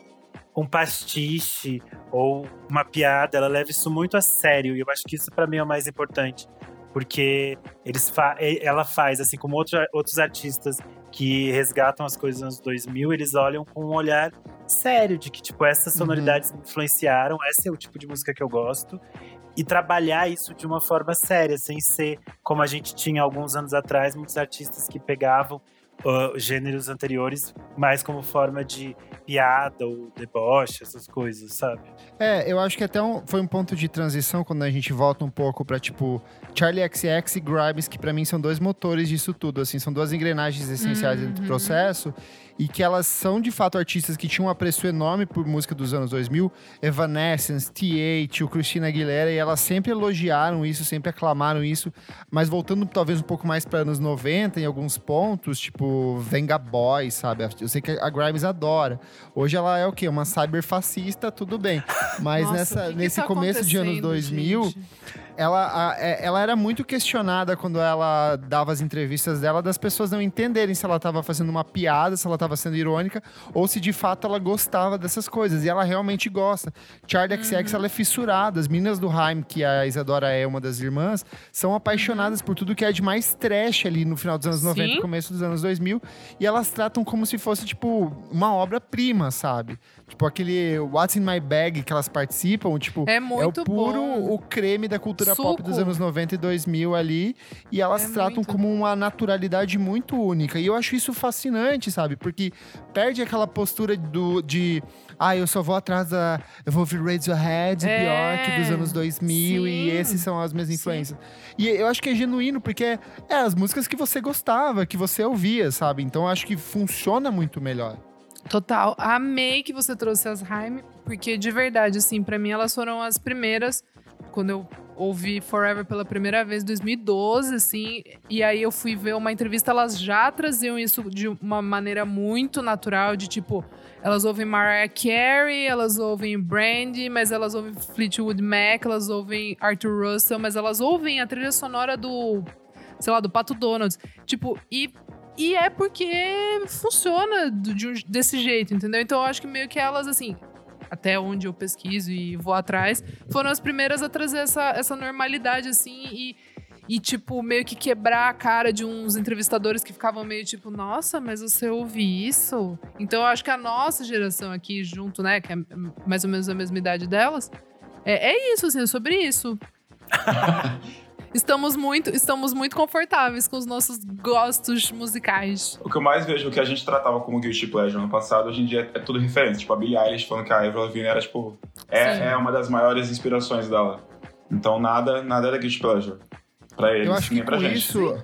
um pastiche ou uma piada, ela leva isso muito a sério e eu acho que isso para mim é o mais importante, porque eles fa ela faz assim como outro, outros artistas que resgatam as coisas nos 2000, eles olham com um olhar sério de que, tipo, essas uhum. sonoridades uhum. me influenciaram, esse é o tipo de música que eu gosto. E trabalhar isso de uma forma séria, sem ser como a gente tinha alguns anos atrás, muitos artistas que pegavam uh, gêneros anteriores mais como forma de piada ou deboche, essas coisas, sabe? É, eu acho que até um, foi um ponto de transição quando a gente volta um pouco para tipo Charlie XX e Grimes, que para mim são dois motores disso tudo, assim, são duas engrenagens essenciais uhum. dentro do uhum. processo e que elas são de fato artistas que tinham um apreço enorme por música dos anos 2000, Evanescence, T8, o Christina Aguilera, e elas sempre elogiaram isso, sempre aclamaram isso, mas voltando talvez um pouco mais para anos 90 em alguns pontos, tipo Venga Boy, sabe? Eu sei que a Grimes adora. Hoje ela é o quê? Uma cyberfascista, tudo bem. Mas Nossa, nessa, que nesse que tá começo de anos 2000, gente? Ela, a, é, ela era muito questionada quando ela dava as entrevistas dela, das pessoas não entenderem se ela estava fazendo uma piada, se ela estava sendo irônica, ou se de fato ela gostava dessas coisas. E ela realmente gosta. Charlie XX, uhum. ela é fissurada. As meninas do Haim, que a Isadora é uma das irmãs, são apaixonadas por tudo que é de mais trash ali no final dos anos Sim. 90 começo dos anos 2000. E elas tratam como se fosse, tipo, uma obra-prima, sabe? Tipo, aquele What's in My Bag que elas participam, tipo, é, muito é o puro bom. o creme da cultura Suco. pop dos anos 90 e 2000 ali, e elas é tratam muito... como uma naturalidade muito única. E eu acho isso fascinante, sabe? Porque perde aquela postura do de ah, eu só vou atrás da. Eu vou ouvir Radiohead, é, Bjork dos anos 2000 sim, e esses são as minhas influências. Sim. E eu acho que é genuíno, porque é, é as músicas que você gostava, que você ouvia, sabe? Então eu acho que funciona muito melhor. Total. Amei que você trouxe as Haim, porque de verdade, assim, para mim elas foram as primeiras. Quando eu ouvi Forever pela primeira vez em 2012, assim, e aí eu fui ver uma entrevista, elas já traziam isso de uma maneira muito natural, de tipo, elas ouvem Mariah Carey, elas ouvem Brandy, mas elas ouvem Fleetwood Mac, elas ouvem Arthur Russell, mas elas ouvem a trilha sonora do, sei lá, do Pato Donald. Tipo, e e é porque funciona de um, desse jeito, entendeu? Então eu acho que meio que elas, assim, até onde eu pesquiso e vou atrás, foram as primeiras a trazer essa, essa normalidade, assim, e, e, tipo, meio que quebrar a cara de uns entrevistadores que ficavam meio tipo, nossa, mas você ouve isso? Então eu acho que a nossa geração aqui, junto, né, que é mais ou menos a mesma idade delas, é, é isso, assim, é sobre isso. estamos muito, estamos muito confortáveis com os nossos gostos musicais. O que eu mais vejo, o que a gente tratava como guilty pleasure no passado, hoje em dia é tudo referência. Tipo, a Billie Eilish falando que a Avril Lavigne era, tipo... É, é uma das maiores inspirações dela. Então, nada, nada era guilty pleasure. Pra eles, eu acho que pra com gente. Isso...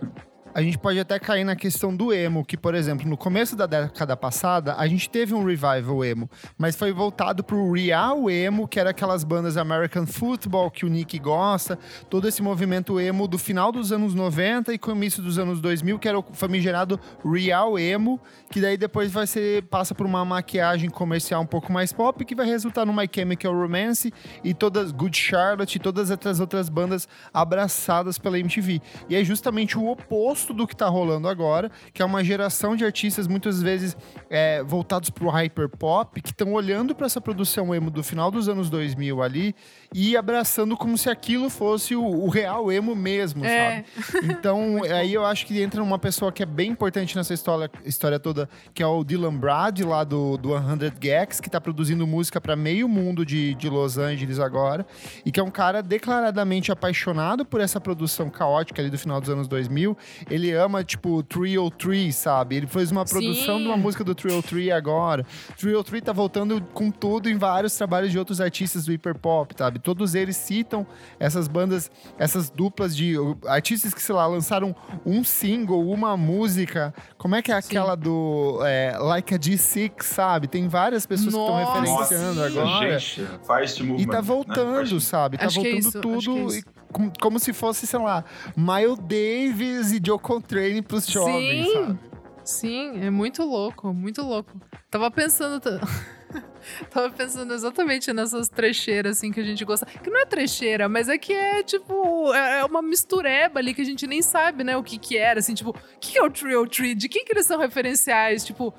a gente pode até cair na questão do emo, que, por exemplo, no começo da década passada, a gente teve um revival emo, mas foi voltado pro real emo, que era aquelas bandas American Football que o Nick gosta, todo esse movimento emo do final dos anos 90 e começo dos anos 2000, que era o famigerado real emo, que daí depois vai ser passa por uma maquiagem comercial um pouco mais pop, que vai resultar no My Chemical Romance e todas Good Charlotte e todas essas outras bandas abraçadas pela MTV. E é justamente o oposto do que tá rolando agora, que é uma geração de artistas muitas vezes é, voltados pro hyperpop, que estão olhando para essa produção emo do final dos anos 2000 ali e abraçando como se aquilo fosse o, o real emo mesmo, é. sabe? Então, aí eu acho que entra uma pessoa que é bem importante nessa história, história toda, que é o Dylan Brad, lá do, do 100 Gags, que tá produzindo música para meio mundo de, de Los Angeles agora, e que é um cara declaradamente apaixonado por essa produção caótica ali do final dos anos 2000. Ele ama, tipo, Trio 3, sabe? Ele fez uma produção Sim. de uma música do Trio 3 agora. Trio 3 tá voltando com tudo em vários trabalhos de outros artistas do hiperpop, sabe? Todos eles citam essas bandas, essas duplas de artistas que, sei lá, lançaram um single, uma música. Como é que é aquela Sim. do é, Like a G6, sabe? Tem várias pessoas Nossa, que estão referenciando Nossa, agora. Gente, faz E tá né? voltando, né? sabe? Tá acho é voltando é tudo é como, como, se fosse, sei lá, Miles Davis e Joe Contrane pros jovens, Sim. sabe? Sim, é muito louco, muito louco. Tava pensando. Tava pensando exatamente nessas trecheiras, assim, que a gente gosta. Que não é trecheira, mas é que é, tipo, é, é uma mistureba ali que a gente nem sabe, né, o que que era, assim, tipo, o que é o Trio Tree? De quem que eles são referenciais? Tipo,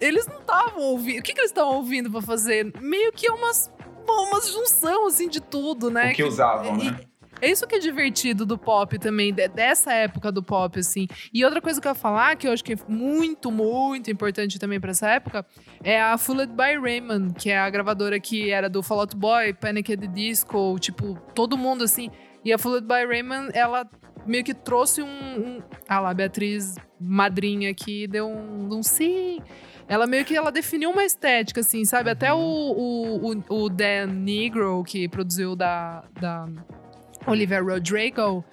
eles não estavam ouvindo. O que que eles estavam ouvindo pra fazer? Meio que umas, umas junção, assim, de tudo, né? O que, que usavam, e, né? É isso que é divertido do pop também, dessa época do pop, assim. E outra coisa que eu ia falar, que eu acho que é muito, muito importante também para essa época, é a Fooled by Raymond, que é a gravadora que era do Fall Out Boy, Panic! at the Disco, tipo, todo mundo, assim. E a Fooled by Raymond, ela meio que trouxe um... um ah lá, Beatriz, madrinha aqui, deu um, um sim... Ela meio que ela definiu uma estética, assim, sabe? Até o, o, o, o Dan Negro, que produziu da, da Olivia Rodrigo.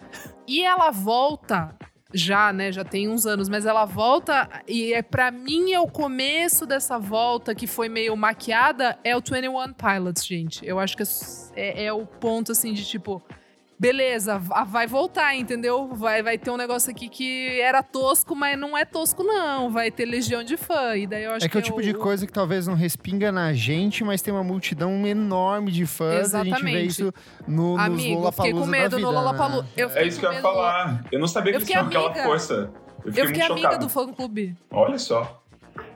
E ela volta já, né? Já tem uns anos, mas ela volta e é para mim é o começo dessa volta que foi meio maquiada é o 21 Pilots, gente. Eu acho que é, é o ponto assim de tipo beleza, vai voltar, entendeu? Vai, vai ter um negócio aqui que era tosco, mas não é tosco, não. Vai ter legião de fã. E daí eu acho é que, que é o tipo de coisa que talvez não respinga na gente, mas tem uma multidão enorme de fãs. Exatamente. E a gente vê isso no, Amigo, nos fiquei com medo no Lollapalooza. Né? É isso que eu ia falar. Eu não sabia que eles tinham aquela força. Eu fiquei, eu fiquei amiga chocado. do fã-clube. Olha só.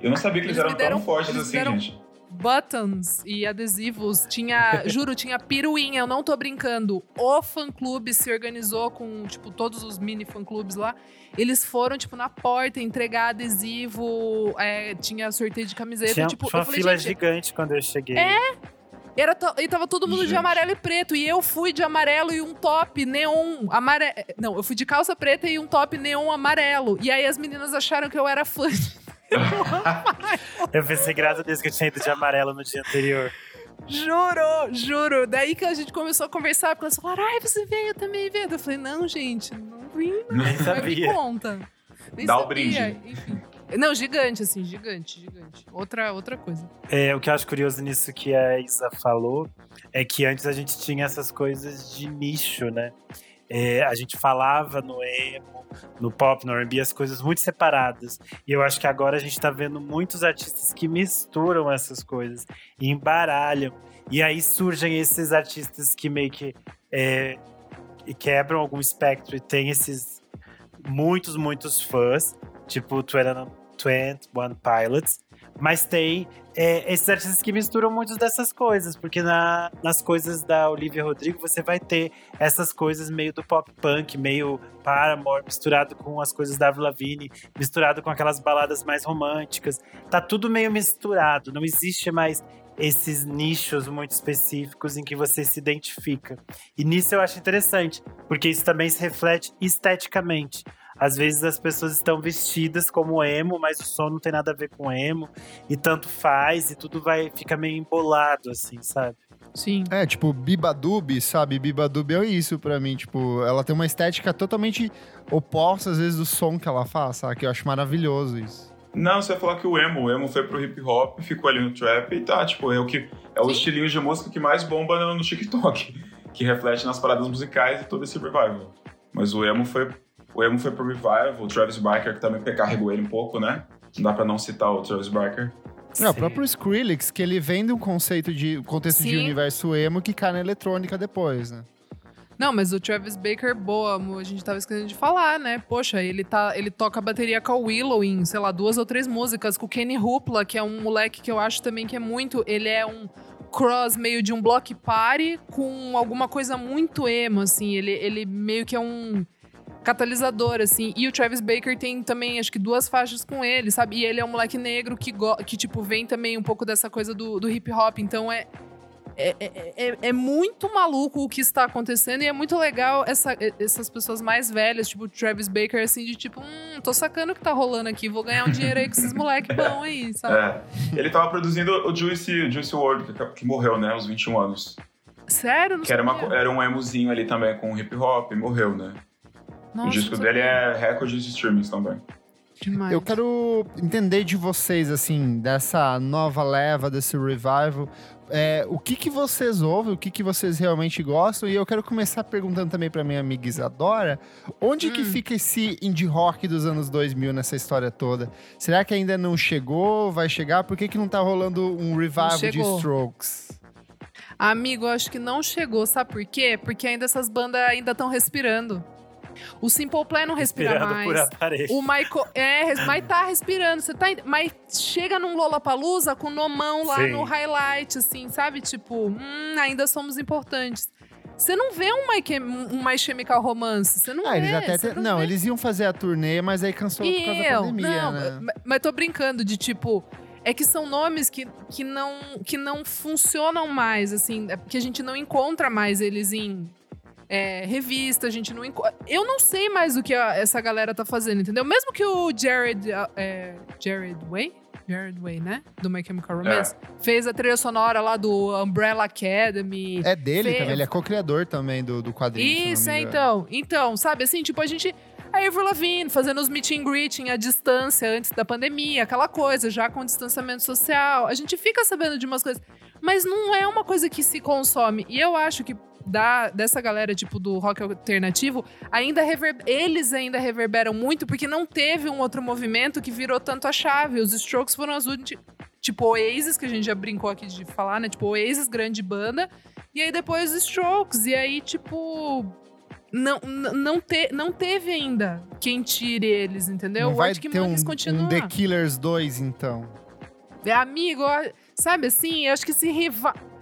Eu não sabia que eles, eles eram deram, tão fortes assim, deram... gente buttons e adesivos. Tinha, juro, tinha piruinha, eu não tô brincando. O fã-clube se organizou com, tipo, todos os mini fã-clubes lá. Eles foram, tipo, na porta entregar adesivo, é, tinha sorteio de camiseta. Tinha, tipo, tinha uma falei, fila gigante quando eu cheguei. É? Era e tava todo mundo Gente. de amarelo e preto. E eu fui de amarelo e um top neon amarelo. Não, eu fui de calça preta e um top neon amarelo. E aí as meninas acharam que eu era fã eu pensei, graças a Deus, que eu tinha ido de amarelo no dia anterior. Juro, juro. Daí que a gente começou a conversar, porque elas falaram, ai, você veio, eu também veio. Eu falei, não, gente, não vim, não. Nem sabia. conta. Nem Dá sabia. o brinde. Enfim. Não, gigante, assim, gigante, gigante. Outra, outra coisa. É, o que eu acho curioso nisso que a Isa falou é que antes a gente tinha essas coisas de nicho, né? É, a gente falava no emo, no pop, no R&B, as coisas muito separadas. E eu acho que agora a gente está vendo muitos artistas que misturam essas coisas e embaralham. E aí surgem esses artistas que meio que é, quebram algum espectro e tem esses muitos, muitos fãs, tipo 21 Pilots, mas tem é, esses artistas que misturam muitas dessas coisas, porque na, nas coisas da Olivia Rodrigo você vai ter essas coisas meio do pop punk, meio Paramore, misturado com as coisas da Avril Lavigne, misturado com aquelas baladas mais românticas. Tá tudo meio misturado, não existe mais esses nichos muito específicos em que você se identifica. E nisso eu acho interessante, porque isso também se reflete esteticamente. Às vezes as pessoas estão vestidas como emo, mas o som não tem nada a ver com emo. E tanto faz, e tudo vai fica meio embolado, assim, sabe? Sim. É, tipo, Bibadub, sabe? Bibadub é isso pra mim. Tipo, ela tem uma estética totalmente oposta, às vezes, do som que ela faz, sabe? Que eu acho maravilhoso isso. Não, você vai falar que o emo, o emo foi pro hip hop, ficou ali no trap e tá, tipo, é o que é o estilinho de música que mais bomba no, no TikTok, que reflete nas paradas musicais e todo esse revival. Mas o emo foi o emo foi pro revival, o Travis Barker que também carregou ele um pouco, né? Não dá pra não citar o Travis Barker. É, o próprio Skrillex, que ele vem de um conceito de um contexto Sim. de universo emo que cai na eletrônica depois, né? Não, mas o Travis Baker, boa, a gente tava esquecendo de falar, né? Poxa, ele, tá, ele toca a bateria com a Willow em, sei lá, duas ou três músicas, com o Kenny Hoopla, que é um moleque que eu acho também que é muito. Ele é um cross meio de um block party com alguma coisa muito emo, assim. Ele, ele meio que é um catalisador, assim. E o Travis Baker tem também, acho que duas faixas com ele, sabe? E ele é um moleque negro que, que tipo, vem também um pouco dessa coisa do, do hip hop. Então é, é, é, é, é, muito maluco o que está acontecendo e é muito legal essa, essas pessoas mais velhas, tipo Travis Baker, assim, de tipo, hum, tô sacando o que tá rolando aqui, vou ganhar um dinheiro aí com esses moleque bom aí, sabe? É. Ele tava produzindo o Juicy, Juicy WRLD, que, que morreu, né, aos 21 anos. Sério? Não que era, uma, era um emozinho ali também com hip hop, morreu, né? Nossa, o disco dele é recorde de streamings também. Demais. Eu quero entender de vocês, assim, dessa nova leva, desse revival, é, o que, que vocês ouvem, o que, que vocês realmente gostam. E eu quero começar perguntando também para minha amiga Isadora, onde hum. que fica esse indie rock dos anos 2000 nessa história toda? Será que ainda não chegou? Vai chegar? Por que, que não tá rolando um revival de Strokes? Amigo, eu acho que não chegou, sabe por quê? Porque ainda essas bandas ainda estão respirando. O Simple Plan não respira Respirado mais. O Michael. É, mas tá respirando. Você tá. Mas chega num Lollapalooza com nomão lá Sim. no highlight, assim, sabe? Tipo, hum, ainda somos importantes. Você não vê um My, um My Chemical Romance, você não ah, vê. Eles até te... não, não eles iam fazer a turnê, mas aí cancelou por causa da pandemia, não, né? Mas tô brincando de tipo, é que são nomes que, que, não, que não funcionam mais, assim, é que a gente não encontra mais eles em é, revista, a gente não Eu não sei mais o que a, essa galera tá fazendo, entendeu? Mesmo que o Jared. É, Jared Way? Jared Way, né? Do My Chemical Romance. É. Fez a trilha sonora lá do Umbrella Academy. É dele fez... também, ele é co-criador também do, do quadrinho. Isso, é, então. Então, sabe, assim, tipo, a gente. A Avril Lavigne fazendo os meet and greeting à distância antes da pandemia, aquela coisa, já com distanciamento social. A gente fica sabendo de umas coisas, mas não é uma coisa que se consome. E eu acho que da, dessa galera, tipo, do rock alternativo, ainda rever, eles ainda reverberam muito, porque não teve um outro movimento que virou tanto a chave. Os Strokes foram as últimas. Tipo, Oasis, que a gente já brincou aqui de falar, né? Tipo, Oasis, grande banda. E aí depois os Strokes. E aí, tipo. Não, não, te, não teve ainda quem tire eles, entendeu? Não vai ter um, um The Killers 2, então. É, amigo, sabe assim? Eu acho que se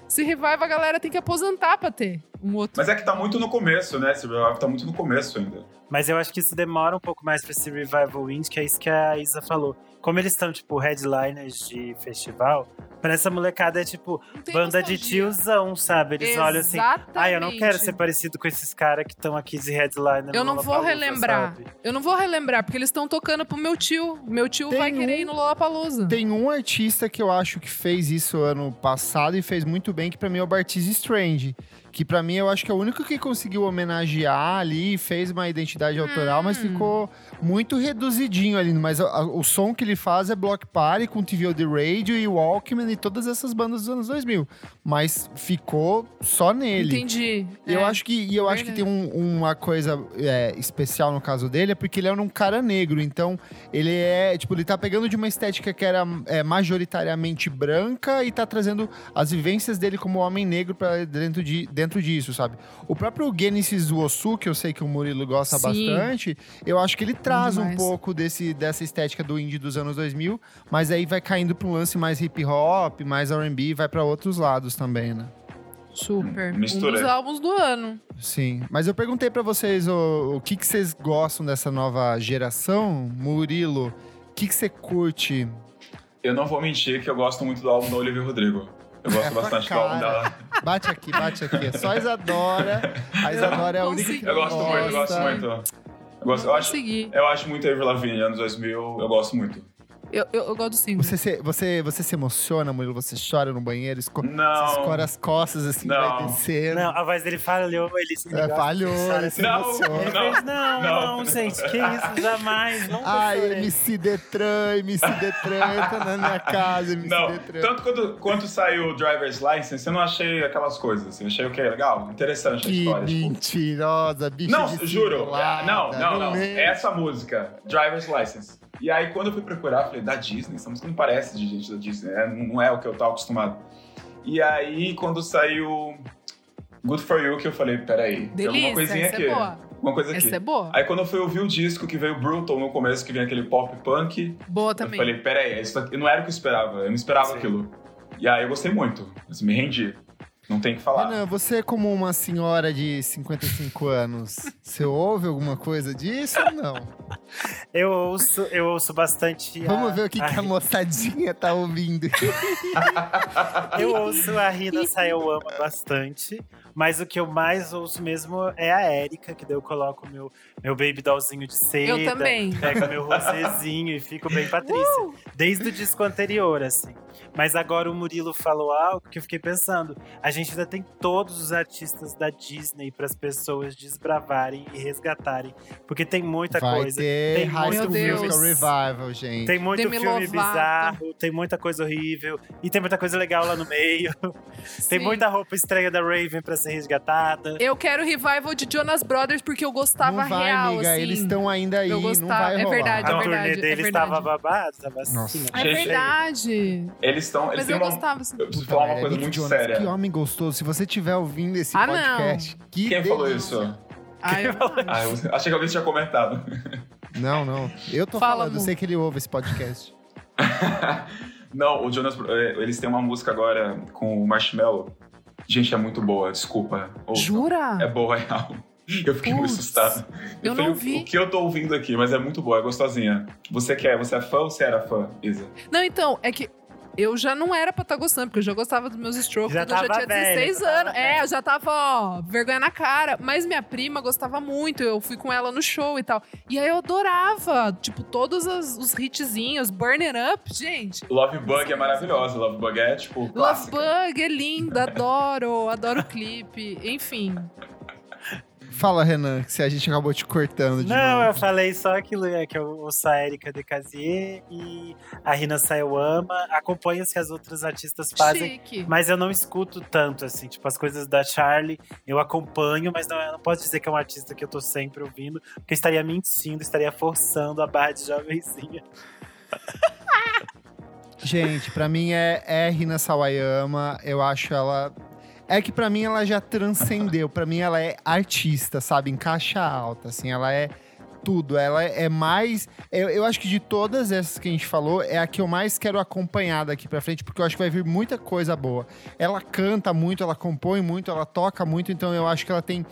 se revive, a galera tem que aposentar pra ter um outro. Mas é que tá muito no começo, né? Revive tá muito no começo ainda. Mas eu acho que isso demora um pouco mais pra esse revival indie, que é isso que a Isa falou. Como eles estão, tipo, headliners de festival, Pra essa molecada é tipo banda de tiozão, sabe? Eles Exatamente. olham assim. Ah, eu não quero ser parecido com esses caras que estão aqui de headliner. Eu não vou relembrar. Sabe? Eu não vou relembrar, porque eles estão tocando pro meu tio. Meu tio tem vai um, querer ir no Lollapalooza. Tem um artista que eu acho que fez isso ano passado e fez muito bem, que pra mim é o Bartiz Strange que para mim eu acho que é o único que conseguiu homenagear ali, fez uma identidade autoral, hum. mas ficou muito reduzidinho ali. Mas a, a, o som que ele faz é Block Party com TV The Radio e Walkman e todas essas bandas dos anos 2000. Mas ficou só nele. Entendi. Eu é. acho que, e eu acho que tem um, uma coisa é, especial no caso dele, é porque ele é um cara negro. Então, ele é, tipo, ele tá pegando de uma estética que era é, majoritariamente branca e tá trazendo as vivências dele como homem negro para dentro de. Dentro disso, sabe? O próprio Genesis Osu, que eu sei que o Murilo gosta. Bastante, eu acho que ele traz um pouco desse, dessa estética do indie dos anos 2000, mas aí vai caindo para um lance mais hip hop, mais R&B, vai para outros lados também, né? Super. Misturei. Um dos álbuns do ano. Sim. Mas eu perguntei para vocês o, o que, que vocês gostam dessa nova geração. Murilo, o que, que você curte? Eu não vou mentir que eu gosto muito do álbum da Olivia Rodrigo. Eu gosto é bastante do álbum dela. Bate aqui, bate aqui. É só a Isadora. A Isadora é a única que Eu gosto gosta. muito, eu gosto muito. Eu, gosto, eu, acho, eu acho muito Avril Lavigne, anos 2000, eu gosto muito. Eu, eu, eu gosto do single. Você se, você, você se emociona, Murilo? Você chora no banheiro? Esco Não. Você escora as costas assim, Não. vai descendo. Não, a voz dele falhou, ele se É, falhou, ele se. Não, emociona. Não. fez, não, Não. não, gente, que isso, jamais, nunca Ai, chorei. MC Detran, MC Detran, entra na minha casa, MC Não, Detran. tanto quando, quando saiu o Driver's License, eu não achei aquelas coisas. assim. Eu achei o que? Legal, interessante a Que história. tipo. mentirosa, bicha Não, de juro. cinturada, Não, não, não. mente. Essa música, Driver's License. E aí, quando eu fui procurar, eu falei, da Disney? Essa música não parece de gente da Disney, né? não, é o que eu tava acostumado. E aí, quando saiu Good For You, que eu falei, peraí, tem alguma Delícia, coisinha essa aqui. é boa. Alguma coisa aqui. Essa é boa. Aí quando eu fui ouvir o disco, que veio Brutal no começo, que vem aquele pop punk, Boa eu também. falei, peraí, isso aqui não era o que eu esperava, eu não esperava Sim. aquilo. E aí eu gostei muito, assim, me rendi. Não tem o que falar. Renan, você como uma senhora de 55 anos, você ouve alguma coisa disso ou não? Eu ouço, eu ouço bastante. a- Vamos ver o que, a que a moçadinha tá ouvindo. Eu ouço a Rina Sayawama bastante, mas o que eu mais ouço mesmo é a Erika, que daí eu coloco meu, meu baby dollzinho de seda. Eu também. Pego meu rosezinho e fico bem Patrícia. Desde o disco anterior, assim. Mas agora o Murilo falou algo que eu fiquei pensando. A gente ainda tem todos os artistas da Disney para as pessoas desbravarem e resgatarem. Porque tem muita Vai coisa. ter Tem High muito School Deus. Musical Revival, gente. Tem muito Demi filme Lovato. bizarro, tem muita coisa horrível, e tem muita coisa legal lá no meio. tem muita roupa estranha da Raven pra ser resgatada. Eu quero revival de Jonas Brothers porque eu gostava não vai, real, amiga, assim. eles estão ainda aí, Eu não gostava- vai é rolar. verdade, a é turnê verdade, é deles verdade. tava babado, tava Nossa. assim. É verdade. Eles estão. Eles Mas eu uma. gostava. assim. Eu preciso Puta falar uma coisa muito Jonas, séria. Que homem gostoso. Se você estiver ouvindo esse Ah, podcast, que Quem falou delícia. isso? Ah, eu Ah, eu achei que alguém tinha comentado. Não, não. Eu tô Fala, falando, eu sei que ele ouve esse podcast. Não, o Jonas, eh, eles têm uma música agora com o Marshmello. Gente, é muito boa, desculpa. Jura? É boa, real. Eu fiquei muito Putz, assustado. eu falei, não o- vi. O que eu tô ouvindo aqui, mas é muito boa, é gostosinha. Você quer? Você é fã ou você era fã, Isa? Não, então, é que eu já não era pra estar gostando, porque eu já gostava dos meus strokes Já quando eu já tinha velha, 16 já tava anos. É, eu já tava, ó, vergonha na cara. Mas minha prima gostava muito, eu fui com ela no show e tal. E aí eu adorava, tipo, todos os, os hitzinhos, Burn It Up, gente. Love Bug é maravilhosa. Love Bug é, tipo, Love clássica. Bug é linda, adoro, adoro o clipe. Enfim, Fala, Renan, que se a gente acabou te cortando de Não, eu novo. falei só aquilo, é que eu ouço a Erika de Casier e a Rina Sayawama. Acompanho as que as outras artistas fazem. chique. Mas eu não escuto tanto, assim, tipo, as coisas da Charlie eu acompanho, mas não, eu não posso dizer que é um artista que eu tô sempre ouvindo, porque eu estaria mentindo, estaria forçando a barra de jovenzinha. Gente, pra mim é, é Rina Sawayama. Eu acho ela. É que pra mim ela já transcendeu. Pra mim ela é artista, sabe? Em caixa alta, assim. Ela é tudo. Ela é mais. Eu, eu acho que de todas essas que a gente falou, é a que eu mais quero acompanhar daqui pra frente, porque eu acho que vai vir muita coisa boa. Ela canta muito, ela compõe muito, ela toca muito, então eu acho que ela tem.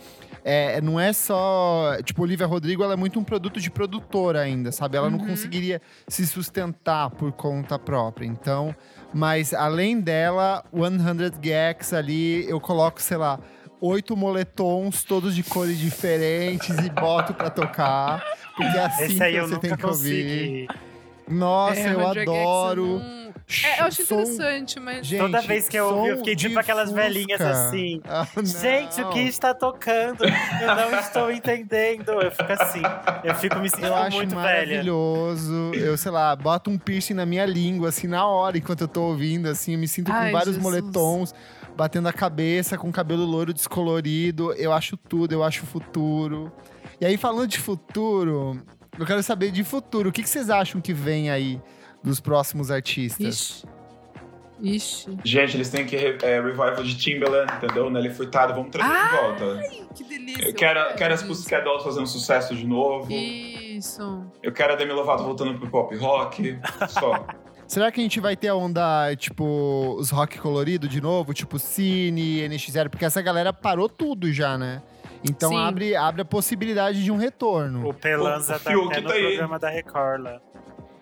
é, não é só. Tipo, Olivia Rodrigo, ela é muito um produto de produtora ainda, sabe? Ela não Uhum. conseguiria se sustentar por conta própria. Então. Mas além dela, 100 Gags ali, eu coloco, sei lá, oito moletons, todos de cores diferentes e boto pra tocar. Porque é assim que você tem que ouvir. Nossa, É, eu adoro. É, eu acho Som- interessante, mas. Gente, Toda vez que eu ouvi, eu fiquei tipo aquelas velhinhas Fusca. assim. Ah, Gente, o que está tocando? Eu não estou entendendo. Eu fico assim. Eu fico me sentindo Eu acho muito velha. maravilhoso. Eu, sei lá, boto um piercing na minha língua, assim, na hora, enquanto eu tô ouvindo, assim. Eu me sinto Ai, com vários Jesus. moletons, batendo a cabeça, com cabelo loiro descolorido. Eu acho tudo, eu acho futuro. E aí, falando de futuro, eu quero saber de futuro. O que, que vocês acham que vem aí dos próximos artistas? Ixi. Ixi. Gente, eles têm que é, revival de Timbaland, entendeu? Nelly Furtado, vamos trazer de volta. Que delícia. Eu quero, quero as. Pussycat Dolls fazendo sucesso de novo. Isso. Eu quero a Demi Lovato voltando pro pop rock. Só. Será que a gente vai ter a onda, tipo, os rock colorido de novo? Tipo, Cine, NX0? Porque essa galera parou tudo já, né? Então Sim. abre, abre a possibilidade de um retorno. O Pelanza O tá até no tá aí. programa da Record lá.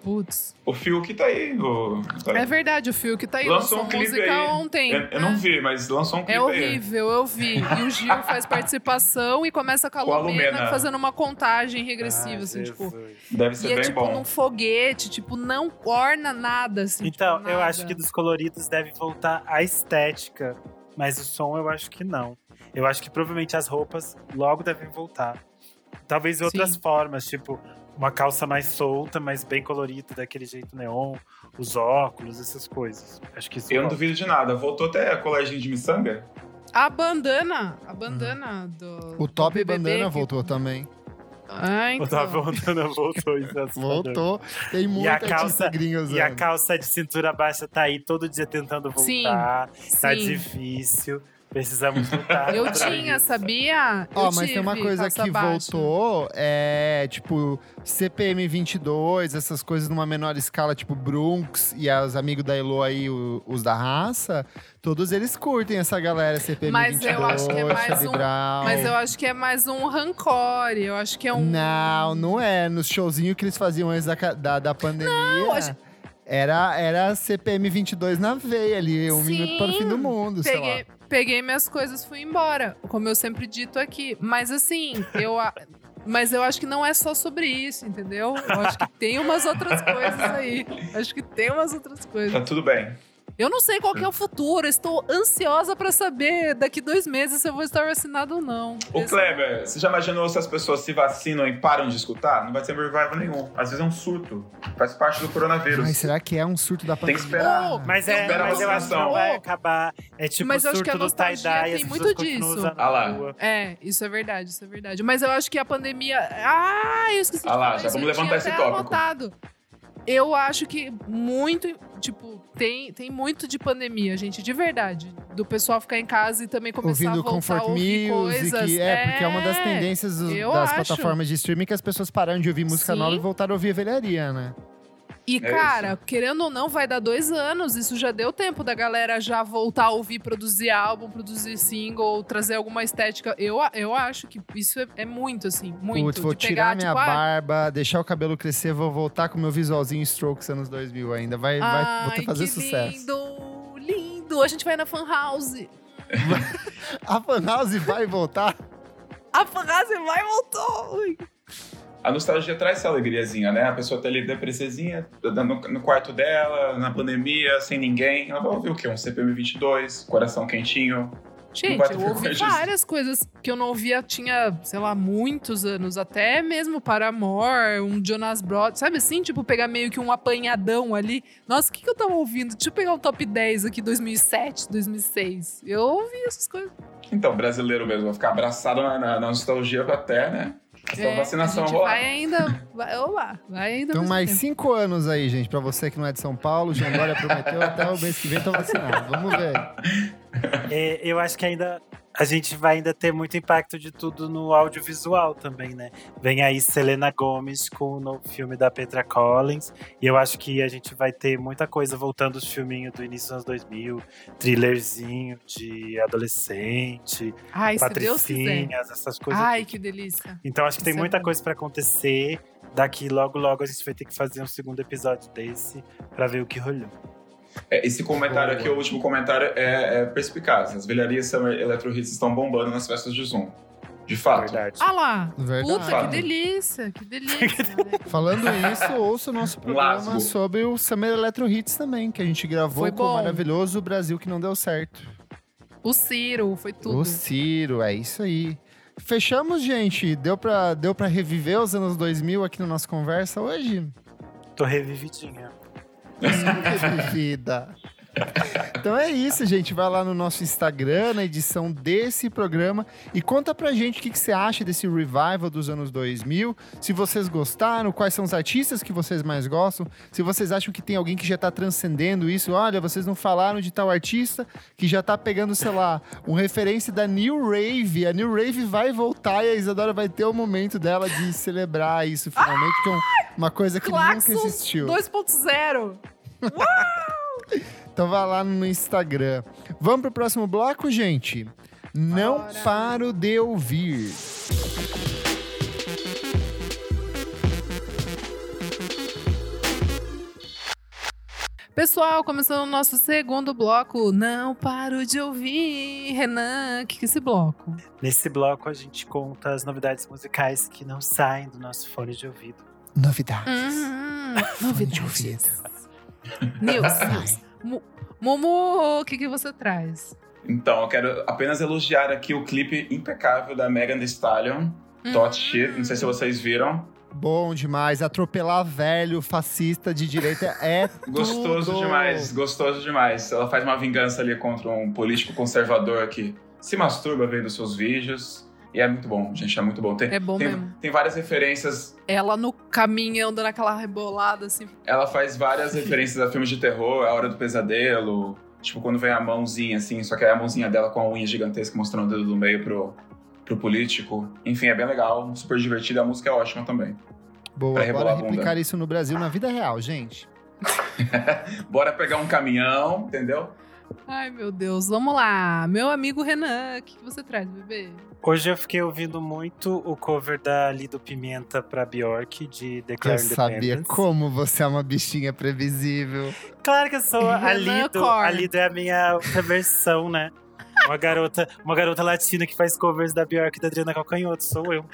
Putz. O Fiuk tá aí. O... tá- É verdade, o Fiuk tá aí. Lançou Lançou um clipe música aí. ontem. Eu, eu não É. vi, mas lançou um clipe É aí. horrível, eu vi. E o Gil faz participação e começa com a Com a Lumena, Lumena. fazendo uma contagem regressiva, Ah, assim, tipo. Deve ser E é bem tipo bom. num foguete, tipo, não orna nada, assim. Então, tipo, eu nada. acho que dos coloridos deve voltar a estética, mas o som eu acho que não. Eu acho que provavelmente as roupas logo devem voltar. Talvez outras Sim. formas, tipo uma calça mais solta, mas bem colorida, daquele jeito neon, os óculos, essas coisas. Acho que isso Eu não duvido de nada. Voltou até a colagem de miçanga. A bandana, a bandana do. O top do BBB bandana que- voltou também. Ah, O então. Tava voltando, voltou. é. Voltou. Tem muita calça- artista gringa usando. E a calça de cintura baixa tá aí todo dia tentando Sim, voltar. Tá sim. difícil. Precisamos lutar. Eu tinha, isso. sabia? Ó, Eu mas tem uma tive coisa que baixa. voltou, é tipo CPM 22, essas coisas numa menor escala, tipo Brunx e os amigos da Elo aí, o- os da raça, todos eles curtem essa galera CPM Mas 22, eu acho que é mais Charlie um- Brown. Mas eu acho que é mais um rancor. Eu acho que é um. Não, não é. Nos showzinhos que eles faziam antes da, da, da pandemia. acho- Era, era CPM 22 na veia ali, um Sim, minuto para o fim do mundo, sei lá. Peguei, minhas coisas fui embora, como eu sempre dito aqui. Mas assim, eu. a- Mas eu acho que não é só sobre isso, entendeu? Eu acho que tem umas outras coisas aí. Acho que tem umas outras coisas. Tá tudo bem. Eu não sei qual que é o futuro. Estou ansiosa pra saber daqui dois meses se eu vou estar vacinado ou não. O Kleber, você já imaginou se as pessoas se vacinam e param de escutar? Não vai ter revival nenhum. Às vezes é um surto. Faz parte do coronavírus. Mas será que é um surto da Tem que pandemia? esperar. Oh, Mas, é, Espera a mas eu acho que não vai acabar. É tipo Mas o eu acho que a surto do tie-dye, tem as muito disso. Ah lá. É, isso é verdade, isso é verdade. Mas eu acho que a pandemia. Ah, eu esqueci Ah lá, falar já isso, vamos levantar esse tópico. anotado. Eu acho que muito, tipo, tem, tem muito de pandemia, gente, de verdade. Do pessoal ficar em casa e também começar Ouvindo a voltar Comfort a ouvir Music, coisas. é, porque é uma das tendências dos- eu das acho. plataformas de streaming que as pessoas pararam de ouvir música Sim. nova e voltaram a ouvir a velharia, né? E, É cara, querendo ou não, vai dar dois anos. Isso já deu tempo da galera já voltar a ouvir, produzir álbum, produzir single, trazer alguma estética. Eu, eu acho que isso é, é muito, assim, muito. Putz, vou de pegar, tirar minha tipo, ah, barba, deixar o cabelo crescer, vou voltar com meu visualzinho Strokes anos 2000 ainda. Vai, vai, vou ter Ai, fazer que sucesso. lindo, lindo. A gente vai na fan house. A Fan House vai voltar? A fan house vai voltou. A nostalgia traz essa alegriazinha, né? A pessoa tá ali depressezinha, no, no quarto dela, na pandemia, sem ninguém. Ela vai ouvir o quê? Um CPM 22, coração quentinho. Gente, eu ouvi disso. várias coisas que eu não ouvia, tinha, sei lá, muitos anos. Até mesmo Paramore, um Jonas Brothers. Sabe assim? Tipo, pegar meio que um apanhadão ali. Nossa, o que, que eu tava ouvindo? Deixa eu pegar um top 10 aqui, 2007, 2006. Eu ouvi essas coisas. Então, brasileiro mesmo, vai ficar abraçado na, na- na nostalgia até, né? Essa É, vacinação a gente rolar. vai ainda... Vai, olá, vai ainda... Então, mais mesmo cinco anos aí, gente, pra você que não é de São Paulo. Dória prometeu até o mês que vem tá vacinado. Vamos ver. É, eu acho que ainda a gente vai ainda ter muito impacto de tudo no audiovisual também, né? Vem aí Selena Gomez com o novo filme da Petra Collins. E eu acho que a gente vai ter muita coisa voltando os filminhos do início dos anos 2000, thrillerzinho de adolescente, Ai, patricinhas, essas coisas. Ai, que delícia. Então acho que tem é muita coisa pra acontecer. Daqui logo logo a gente vai ter que fazer um segundo episódio desse pra ver o que rolou. É, esse comentário aqui, o último comentário, é, é perspicaz. As velharias Summer Electro Hits estão bombando nas festas de Zoom. De fato. Verdade. Ah lá. Verdade. Puta, que delícia, que delícia. Falando isso, ouça o nosso programa lasgo. sobre o Summer Electro Hits também, que a gente gravou Foi com o bom. maravilhoso Brasil que não deu certo. o Ciro, foi tudo. O Ciro, é isso aí. Fechamos, gente. Deu pra, deu pra reviver os anos 2000 aqui na nossa conversa hoje? Tô revividinha. Revivida. Então é isso, gente. Vai lá no nosso Instagram, na edição desse programa, e conta pra gente o que, que você acha desse revival dos anos 2000. Se vocês gostaram, quais são os artistas que vocês mais gostam. Se vocês acham que tem alguém que já tá transcendendo isso. Olha, vocês não falaram de tal artista que já tá pegando, sei lá, um referência da New Rave. A New Rave vai voltar e a Isadora vai ter o momento dela de celebrar isso finalmente, que é um- uma coisa que nunca Claxon existiu. 2.0. Então vai lá no Instagram. Vamos pro próximo bloco, gente? Não Bora. paro de ouvir. Pessoal, começando o nosso segundo bloco. Não paro de ouvir. Renan, o que, que é esse bloco? Nesse bloco a gente conta as novidades musicais que não saem do nosso fone de ouvido. Novidades. Hum, Fone de novidades. News, Mumu, o que, que você traz? Então, eu quero apenas elogiar aqui o clipe impecável da Megan Thee Stallion, Hum. Tot Shit. Não sei se vocês viram. Bom demais. Atropelar velho, fascista de direita é Gostoso tudo. demais, gostoso demais. Ela faz uma vingança ali contra um político conservador que se masturba vendo seus vídeos. E é muito bom, gente, é muito bom. Tem, É bom tem, mesmo. tem várias referências. Ela no caminhão, dando aquela rebolada, assim. Ela faz várias referências a filmes de terror, A Hora do Pesadelo. Tipo, quando vem a mãozinha assim, só que é a mãozinha dela com a unha gigantesca mostrando o dedo do meio pro, pro político. Enfim, é bem legal, super divertido. A música é ótima também. Boa, Pra rebolar bora replicar isso no Brasil na vida real, gente. Bora pegar um caminhão, entendeu? Ai, meu Deus. Vamos lá. Meu amigo Renan, o que, que você traz, bebê? Hoje eu fiquei ouvindo muito o cover da Lido Pimenta pra Bjork, de Eu Declare sabia Independence. como você é uma bichinha previsível. Claro que eu sou a Lido. A Lido é a minha outra versão, né? Uma garota, uma garota latina que faz covers da Bjork e da Adriana Calcanhoto, sou eu.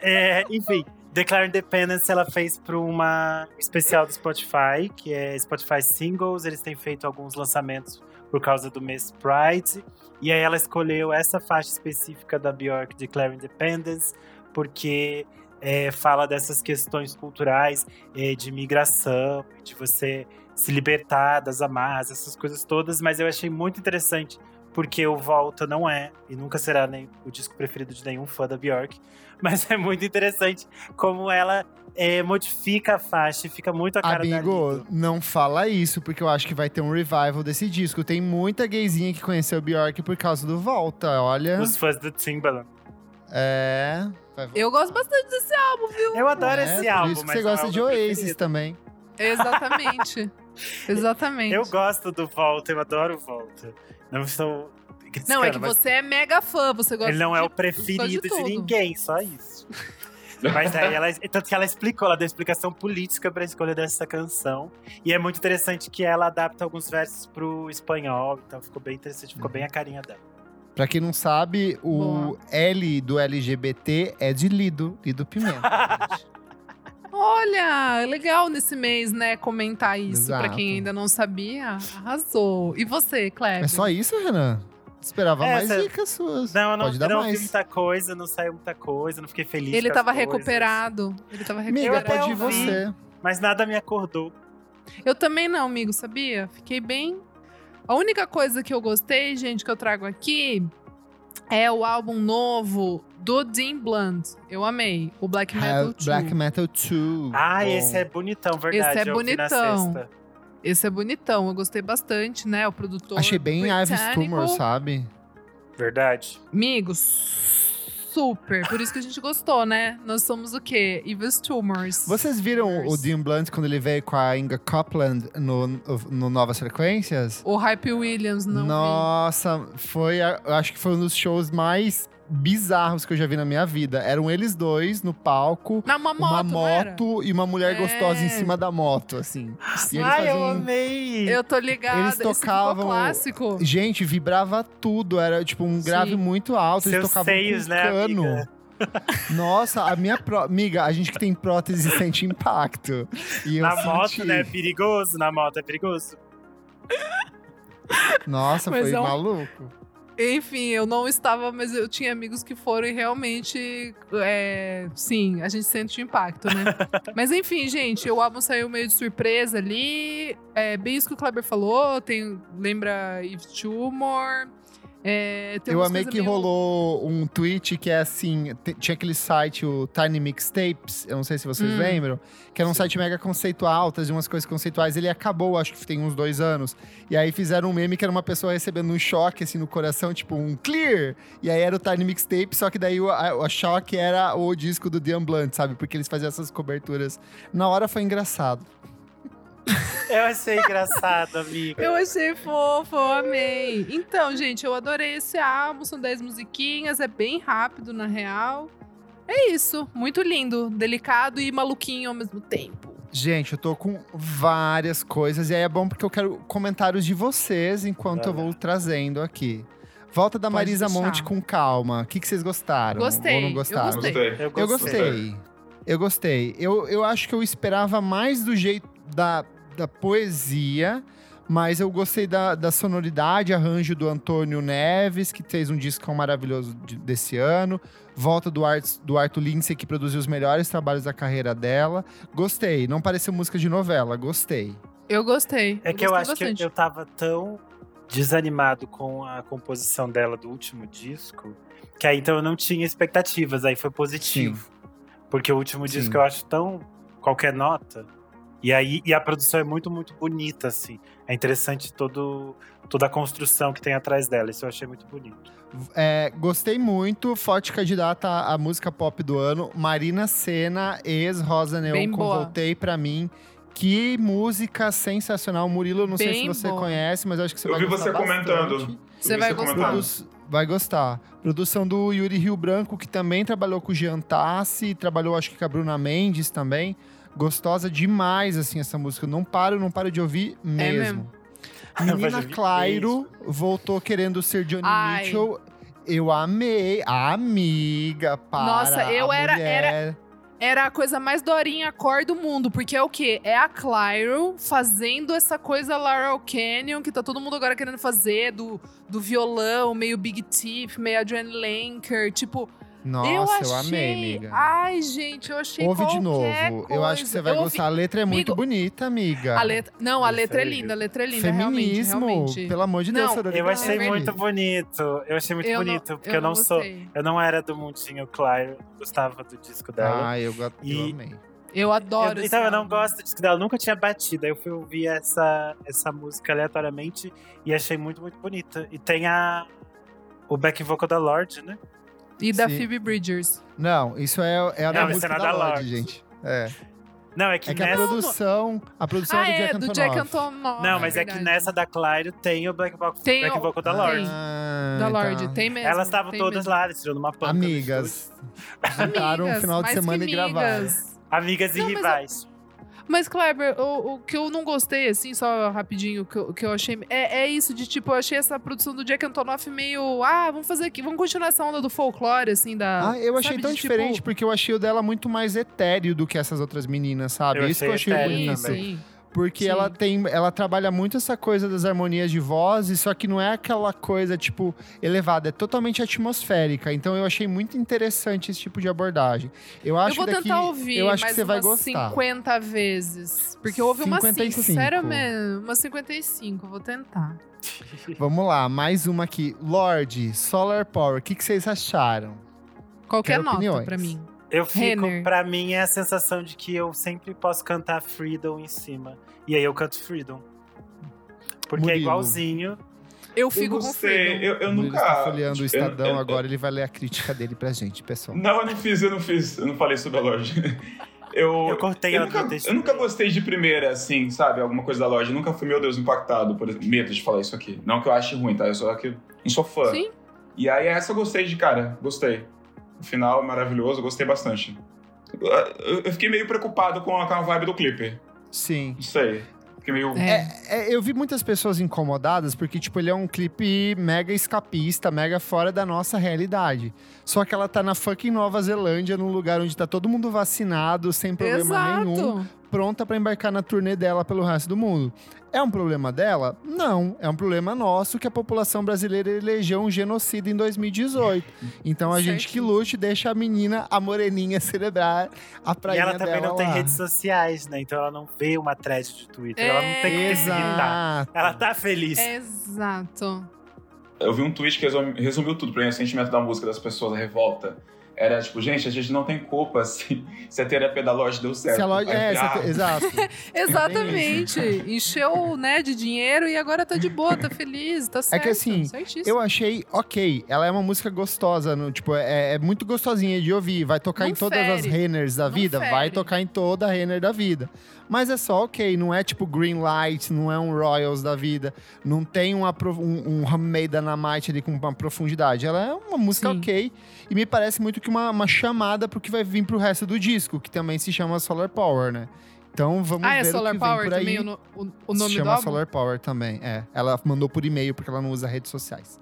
É, enfim, Declare Independence ela fez para uma especial do Spotify, que é Spotify Singles. Eles têm feito alguns lançamentos por causa do mês Pride. E aí ela escolheu essa faixa específica da Bjork, Declare Independence, porque é, fala dessas questões culturais é, de migração, de você se libertar das amarras, essas coisas todas. Mas eu achei muito interessante, porque o Volta não é, e nunca será nem o disco preferido de nenhum fã da Bjork. Mas é muito interessante como ela é, modifica a faixa e fica muito a cara da Amigo, não fala isso, porque eu acho que vai ter um revival desse disco. Tem muita gayzinha que conheceu Bjork por causa do Volta, olha. Os fãs do Timbaland. É. Eu gosto bastante desse álbum, viu? Eu adoro é, esse por álbum, isso que mas você é gosta de Oasis preferido. também. Exatamente. Exatamente. Eu gosto do Volta, eu adoro o Volta. Não estou Não, é que mas você é mega fã, você gosta ele não é de- o preferido de de, ninguém, só isso. Mas aí ela, tanto que ela explicou, ela deu explicação política pra escolha dessa canção. E é muito interessante que ela adapta alguns versos pro espanhol, então ficou bem interessante, ficou bem a carinha dela. Pra quem não sabe, o Boa. L do LGBT é de Lido, Lido Pimenta. Olha, é legal nesse mês, né, comentar isso. Pra Exato. quem ainda não sabia, arrasou. E você, Kleber? é só isso, Renan? Esperava É, mais Essa- dicas suas. Não, eu não, Pode eu dar não vi mais. muita coisa, não saiu muita coisa, não fiquei feliz. Ele tava coisas. recuperado. Ele tava Amiga, Eu até pode ir você. Mas nada me acordou. Eu também não, amigo, sabia? Fiquei bem. A única coisa que eu gostei, gente, que eu trago aqui é o álbum novo do Dean Blunt. Eu amei. O Black Metal 2. Black Metal 2. Ah, Bom. esse é bonitão, verdade. Esse é eu ouvi na bonitão. Esse é bonitão, eu gostei bastante, né? O produtor. Achei bem Ives. Tumor, sabe? Verdade. Amigos, super. Por isso que a gente gostou, né? Nós somos o quê? Evil's Tumors. Vocês viram o Tumors. Dean Blunt quando ele veio com a Inga Copland no, no Novas Frequências? O Hype Williams, não vi. Nossa, foi, a- eu acho que foi um dos shows mais bizarros que eu já vi na minha vida. Eram eles dois no palco, Na uma moto, uma não era? moto e uma mulher É. gostosa em cima da moto, assim. E eles Ai, eu faziam- amei! Eu tô ligada. Eles esse ficou tocavam- clássico. Gente, vibrava tudo, era tipo um grave Sim. muito alto, eles Seus tocavam seios, com né, cano. amiga? Nossa, a minha pró... amiga, a gente que tem prótese sente impacto. E eu Na moto, senti. né? É perigoso. Na moto é perigoso. Nossa, Mas foi é um- maluco. Enfim, eu não estava, mas eu tinha amigos que foram e realmente, é, sim, a gente sente o impacto, né? mas enfim, gente, o álbum saiu meio de surpresa ali. É bem isso que o Kleber falou, tem, lembra Eve Tumor. É, tem Eu amei que meio- rolou um tweet que é assim: tinha aquele site, o Tiny Mixtapes, eu não sei se vocês Hum. lembram, que era um site mega conceitual, trazia umas coisas conceituais. Ele acabou, acho que tem uns dois anos. E aí fizeram um meme que era uma pessoa recebendo um choque assim no coração, tipo um clear. E aí era o Tiny Mixtape, só que daí o, a, o choque era o disco do Dian Blunt, sabe? Porque eles faziam essas coberturas. Na hora foi engraçado. Eu achei engraçado, amiga. Eu achei fofo, eu amei. Então, gente, eu adorei esse álbum. São 10 musiquinhas, é bem rápido, na real. É isso, muito lindo, delicado e maluquinho ao mesmo tempo. Gente, eu tô com várias coisas e aí é bom porque eu quero comentários de vocês enquanto eu vou trazendo aqui. Volta da Pode Marisa deixar. Monte com calma. O que, que vocês gostaram? Gostei, Ou não eu gostaram? gostei. Gostei. Eu Eu gostei. Eu gostei. Eu, eu acho que eu esperava mais do jeito da, da poesia, mas eu gostei da, da sonoridade, arranjo do Antônio Neves, que fez um disco maravilhoso de- desse ano. Volta do, Art, do Arthur Lindsay, que produziu os melhores trabalhos da carreira dela. Gostei. Não pareceu música de novela. Gostei. Eu gostei. É que eu gostei acho que bastante. eu tava tão desanimado com a composição dela do último disco, que aí então eu não tinha expectativas, aí foi positivo. Porque o último Sim. disco eu acho tão qualquer nota. E aí e a produção é muito, muito bonita, assim. É interessante todo, toda a construção que tem atrás dela. Isso eu achei muito bonito. É, gostei muito. Forte candidata à música pop do ano. Marina Senna, ex-Rosa Neon Bem com boa. Voltei Pra Mim. Que música sensacional. Murilo, eu não sei se Bem você boa. conhece, mas eu acho que você Eu vai vi gostar você bastante. comentando. Você Eu vi vai você gostar. Vai gostar. Produção do Yuri Rio Branco, que também trabalhou com o Jean Tassi, trabalhou acho que com a Bruna Mendes também. Gostosa demais, assim, essa música. Não paro, não paro de ouvir mesmo. mesmo. Mas Menina eu Clairo voltou querendo ser Johnny Ai. Mitchell. Eu amei. A amiga, para Nossa, eu a era- mulher. Era a coisa mais dorinha cor do mundo, porque é o quê? É a Clyro fazendo essa coisa Laurel Canyon, que tá todo mundo agora querendo fazer, do, do violão, meio Big Tip, meio Adrienne Lenker, tipo... Nossa, eu eu, achei... amei, amiga. Ai, gente, eu achei Ouve de novo. qualquer Eu acho que você vai coisa. Eu ouvi- gostar. A letra é muito Amigo, bonita, amiga. A letra... Não, a letra é linda, a letra é linda, realmente, Feminismo, realmente. pelo amor de Deus, Não. Eu achei verdade. muito bonito. Eu achei muito Eu não- bonito, porque eu não, sou. gostei. Eu não era do mundinho Claire, eu gostava do disco dela. Ah, eu, go- eu E- amei. Eu adoro Eu- então, eu não álbum. gosto do disco dela, eu nunca tinha batido. Aí eu fui ouvir essa, essa música aleatoriamente e achei muito, muito bonita. E tem a. O back vocal da Lorde, né? E da Sim. Phoebe Bridgers. Não, isso é, é a da Não, música é da nada Lorde, gente. É. Não, é que, É que a nessa. produção, a produção ah, é do é, Jack do Jack Antonoff. Antonoff. Não, mas é, que verdade. nessa da Claire tem o back vocal, Tem back o- vocal da tem. Lorde. Ah, Da Lorde, tá. tem mesmo. Elas estavam todas mesmo. lá, eles tirando uma panca. Amigas. Juntaram um Amigas, final de semana que e gravaram. amigas. E Não, rivais. Mas, Kleber, o, o que eu não gostei, assim, só rapidinho, que, eu- que eu achei. É, é isso, de tipo, eu achei essa produção do Jack Antonoff meio. Ah, vamos fazer aqui, vamos continuar essa onda do folclore, assim, da. Ah, eu achei sabe, tão de, diferente tipo, porque eu achei o dela muito mais etéreo do que essas outras meninas, sabe? Eu Isso que eu achei bonito. também. Sim. Porque Sim. ela tem, ela trabalha muito essa coisa das harmonias de vozes, só que não é aquela coisa tipo elevada, é totalmente atmosférica. Então eu achei muito interessante esse tipo de abordagem. Eu acho Eu vou que daqui, tentar ouvir eu acho mais que você vai gostar. 50 vezes. Porque houve umas 5, 55. sério mesmo. Umas 55, vou tentar. Vamos lá, mais uma aqui. Lorde, Solar Power, o que, que vocês acharam? Qualquer Quero nota pra mim. Eu fico, Renner. pra mim, é a sensação de que eu sempre posso cantar Freedom em cima. E aí eu canto Freedom. Porque é Murilo. igualzinho. Eu Eu fico com gostei. Freedom. Eu, eu nunca. tá folheando o eu- Estadão eu- agora, ele vai ler a crítica dele pra gente, pessoal. Não, eu não fiz, eu não fiz. Eu não falei sobre a loja. Eu, Eu cortei eu a nunca, eu nunca gostei de primeira, assim, sabe? Alguma coisa da loja. Eu nunca fui, meu Deus, impactado por medo de falar isso aqui. Não que eu ache ruim, tá? Eu só que não sou fã. Sim. E aí essa eu gostei de cara, gostei. O final é maravilhoso, gostei bastante. Eu, fiquei meio preocupado com a, com a vibe do clipe. Sim. Não sei. Fiquei meio. É. É, eu vi muitas pessoas incomodadas porque, tipo, ele é um clipe mega escapista, mega fora da nossa realidade. Só que ela tá na fucking Nova Zelândia, num lugar onde tá todo mundo vacinado, sem problema nenhum, Exato. Pronta pra embarcar na turnê dela pelo resto do mundo. É um problema dela? Não. É um problema nosso que a população brasileira elegeu um genocídio em 2018. Então a gente que lute deixa a menina, a moreninha, celebrar a E praia ela também dela não tem lá. redes sociais, né? Então ela não vê uma thread de Twitter. Ela não tem que se irritar. Ela tá feliz. Exato. Eu vi um tweet que resumi- resumiu tudo pra mim, o sentimento da música das pessoas, a revolta. Era tipo, gente, a gente não tem culpa se, se a terapia da loja deu certo. Se a loja, é, a- exato. Exatamente. Encheu, né, de dinheiro e agora tá de boa, tá feliz, tá certo. É que assim, certíssimo. Eu achei ok. Ela é uma música gostosa, no, tipo, é, é muito gostosinha de ouvir. Vai tocar Não em todas as fere. Renners da Não vida? fere. Vai tocar em toda a Renner da vida. Mas é só ok, não é tipo Green Light, não é um Royals da vida. Não tem um, um, um Handmaid Dynamite ali com uma profundidade. Ela é uma música Sim. ok. E me parece muito que uma, uma chamada pro que vai vir pro resto do disco, que também se chama Solar Power, né? Então vamos Ah, ver é o que Solar Power por aí. também o, o, o nome Se do chama álbum? Solar Power também, é. Ela mandou por e-mail porque ela não usa redes sociais.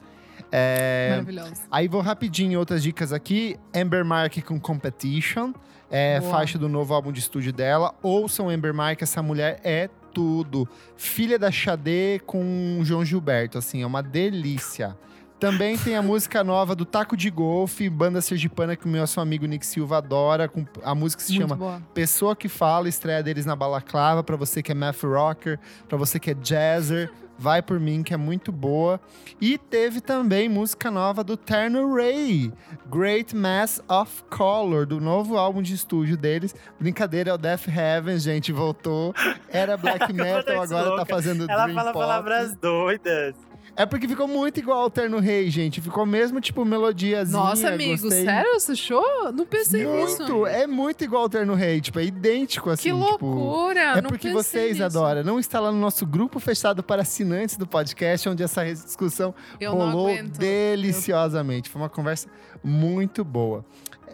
É, Maravilhoso. Aí vou rapidinho outras dicas aqui. Amber Mark com Competition. É Boa. faixa do novo álbum de estúdio dela. Ouçam Amber Mark, essa mulher é tudo. Filha da Xadê com João Gilberto, assim, é uma delícia. Também tem a música nova do Taco de Golfe, banda sergipana que o meu amigo Nick Silva adora. Com a música se Muito chama boa. Pessoa que Fala, estreia deles na Balaclava, pra você que é math rocker, pra você que é jazzer, vai por mim que é muito boa. E teve também música nova do Terno Ray, Great Mass of Color, do novo álbum de estúdio deles. Brincadeira, é o Death Heaven, gente, voltou. Era black metal, Completamente agora tá fazendo Ela dream fala pop. palavras doidas. É porque ficou muito igual ao Terno Rei, gente. Ficou mesmo, tipo, melodiazinha. Nossa, amigo, gostei. sério? Você achou? Não pensei nisso. Muito, é muito igual ao Terno Rei, tipo, é idêntico assim, Que tipo... loucura! É não porque vocês, nisso. Adora, não está lá no nosso grupo fechado para assinantes do podcast, onde essa discussão Eu rolou deliciosamente. Foi uma conversa muito boa.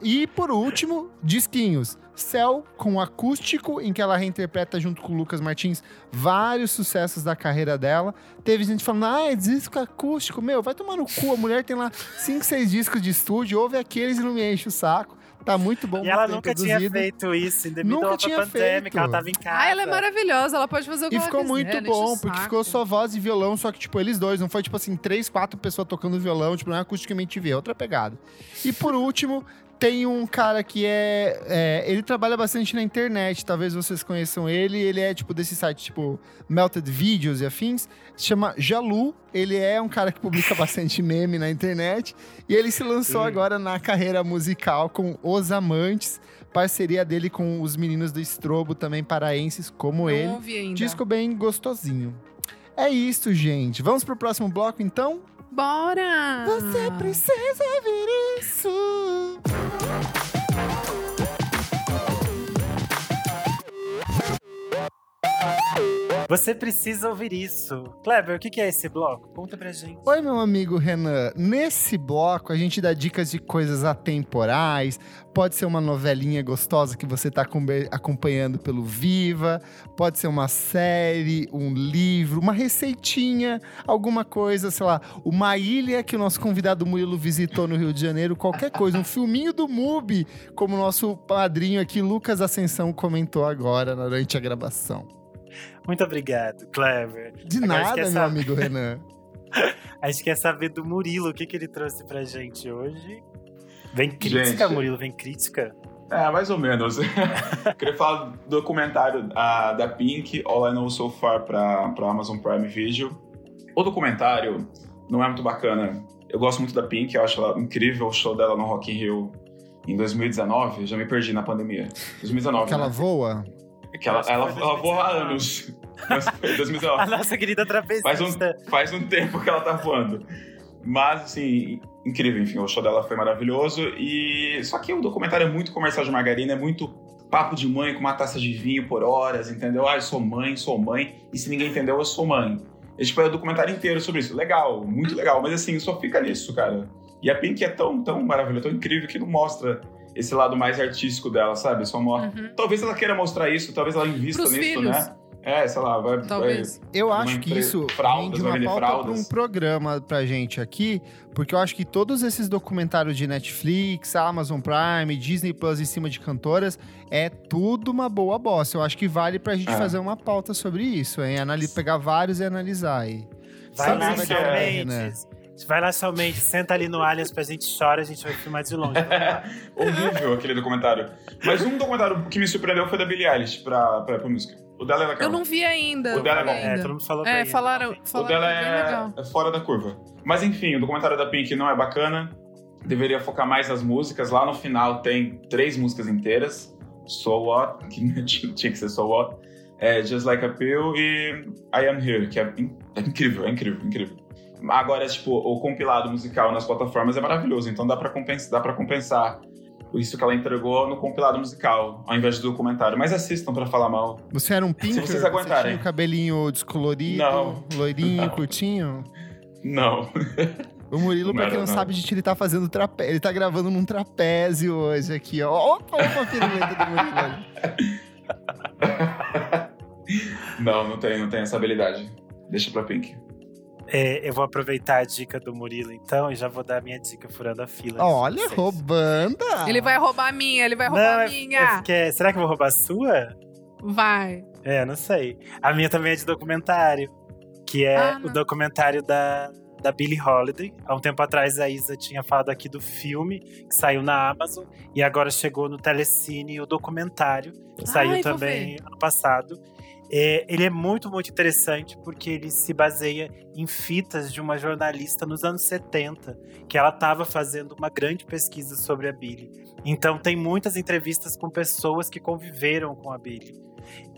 E por último, disquinhos. Céu com acústico, em que ela reinterpreta junto com o Lucas Martins vários sucessos da carreira dela. Teve gente falando, ah, é disco acústico. Meu, vai tomar no cu. A mulher tem lá cinco, seis discos de estúdio, ouve aqueles e não me enche o saco. Tá muito bom. E ela nunca produzido. tinha feito isso, me Nunca tinha pandêmica, feito. ela tava em casa. Ah, ela é maravilhosa, ela pode fazer o que E ficou quiser, muito bom, porque ficou só voz e violão, só que, tipo, eles dois. Não foi, tipo assim, três, quatro pessoas tocando violão, tipo, não é acusticamente ver, é outra pegada. E por último, tem um cara que é, é, Ele trabalha bastante na internet, talvez vocês conheçam ele. Ele é, tipo, desse site, tipo, Melted Videos e afins. Se chama Jalu. Ele é um cara que publica bastante meme na internet. E ele se lançou agora na carreira musical com Os Amantes. Parceria dele com os meninos do Estrobo, também paraenses, como Não ele. ouvi ainda. Disco bem gostosinho. É isso, gente. Vamos pro próximo bloco, então? Bora! Você precisa ver isso. Você precisa ouvir isso. Kleber, o que é esse bloco? Conta pra gente. Oi, meu amigo Renan. Nesse bloco, a gente dá dicas de coisas atemporais. Pode ser uma novelinha gostosa que você está acompanhando pelo Viva. Pode ser uma série, um livro, uma receitinha, alguma coisa, sei lá, uma ilha que o nosso convidado Murilo visitou no Rio de Janeiro, qualquer coisa. Um filminho do MUBI, como o nosso padrinho aqui, Lucas Ascensão, comentou agora durante a gravação. Muito obrigado, Kleber. De Agora nada, meu saber- amigo Renan. A gente quer saber do Murilo, o que, que ele trouxe pra gente hoje. Vem crítica, Gente. Murilo, vem crítica. É, mais ou menos. Queria falar do documentário da Pink, All I Know So Far, pra, pra Amazon Prime Video. O documentário não é muito bacana. Eu gosto muito da Pink, eu acho ela incrível o show dela no Rock in Rio em 2019. Já me perdi na pandemia. 2019, Que ela né? Voa. Que ela, ela, ela voa há 2019. anos. A 2019. nossa querida Faz um, trapezista. faz um tempo que ela tá voando. Mas, assim, incrível, enfim, o show dela foi maravilhoso. E só que o documentário é muito comercial de margarina, é muito papo de mãe com uma taça de vinho por horas, entendeu? Ah, eu sou mãe, sou mãe, e se ninguém entendeu, eu sou mãe. E, tipo, é o documentário inteiro sobre isso. Legal, muito legal, mas assim, só fica nisso, cara. E a Pink é tão, tão maravilhosa, tão incrível que não mostra esse lado mais artístico dela, sabe? Só mostra. Uhum. Talvez ela queira mostrar isso, talvez ela invista Pros nisso, filhos. né? É, sei lá, vai. Talvez. Eu Uma acho que isso fraldas, rende vai uma pauta para um programa pra gente aqui, porque eu acho que todos esses documentários de Netflix, Amazon Prime, Disney Plus em cima de cantoras, é tudo uma boa bosta. Eu acho que vale pra gente É. fazer uma pauta sobre isso, hein? Anali pegar vários e analisar aí. Vai Sabe lá, vai ter, né? Vai lá, Mendes. Senta ali no Aliens pra gente chorar, a gente vai filmar de longe. Horrível aquele documentário. Mas um documentário que me surpreendeu foi da Billie Eilish pra, pra, pra música. O dela é legal. Eu não vi ainda. O dela é bom. É, todo mundo falou É, falaram, né? O falaram dela é é, é fora da curva. Mas enfim, o documentário da Pink não é bacana. Deveria focar mais nas músicas. Lá no final tem três músicas inteiras. So What, que tinha que ser So What. É Just Like a Pill e I Am Here, que é, in- é incrível, é incrível, incrível. Agora, tipo, o compilado musical nas plataformas é maravilhoso, então dá pra compensar, dá pra compensar isso que ela entregou no compilado musical, ao invés do documentário. Mas assistam pra falar mal. Você era um pinker? vocês Você aguentarem. tinha o cabelinho descolorido, Não. loirinho, Não. curtinho? Não. O Murilo, Não pra quem não, não. sabe, gente, ele tá fazendo trapézio. Ele tá gravando num trapézio hoje aqui, ó. Opa, opa, a do Murilo. Não, não tem, não tem essa habilidade. Deixa pra Pink. É, eu vou aproveitar a dica do Murilo, então, e já vou dar a minha dica furando a fila. Olha, roubando. Ele vai roubar a minha, ele vai Não, roubar a é- minha. é será que eu vou roubar a sua? Vai. É, não sei. A minha também é de documentário, que é Ah, o não. documentário da, da Billie Holiday. Há um tempo atrás a Isa tinha falado aqui do filme, que saiu na Amazon, e agora chegou no Telecine o documentário, que saiu Ai, vou também ano passado. É, ele é muito, muito interessante porque ele se baseia em fitas de uma jornalista nos anos 70, que ela estava fazendo uma grande pesquisa sobre a Billie. Então tem muitas entrevistas com pessoas que conviveram com a Billie.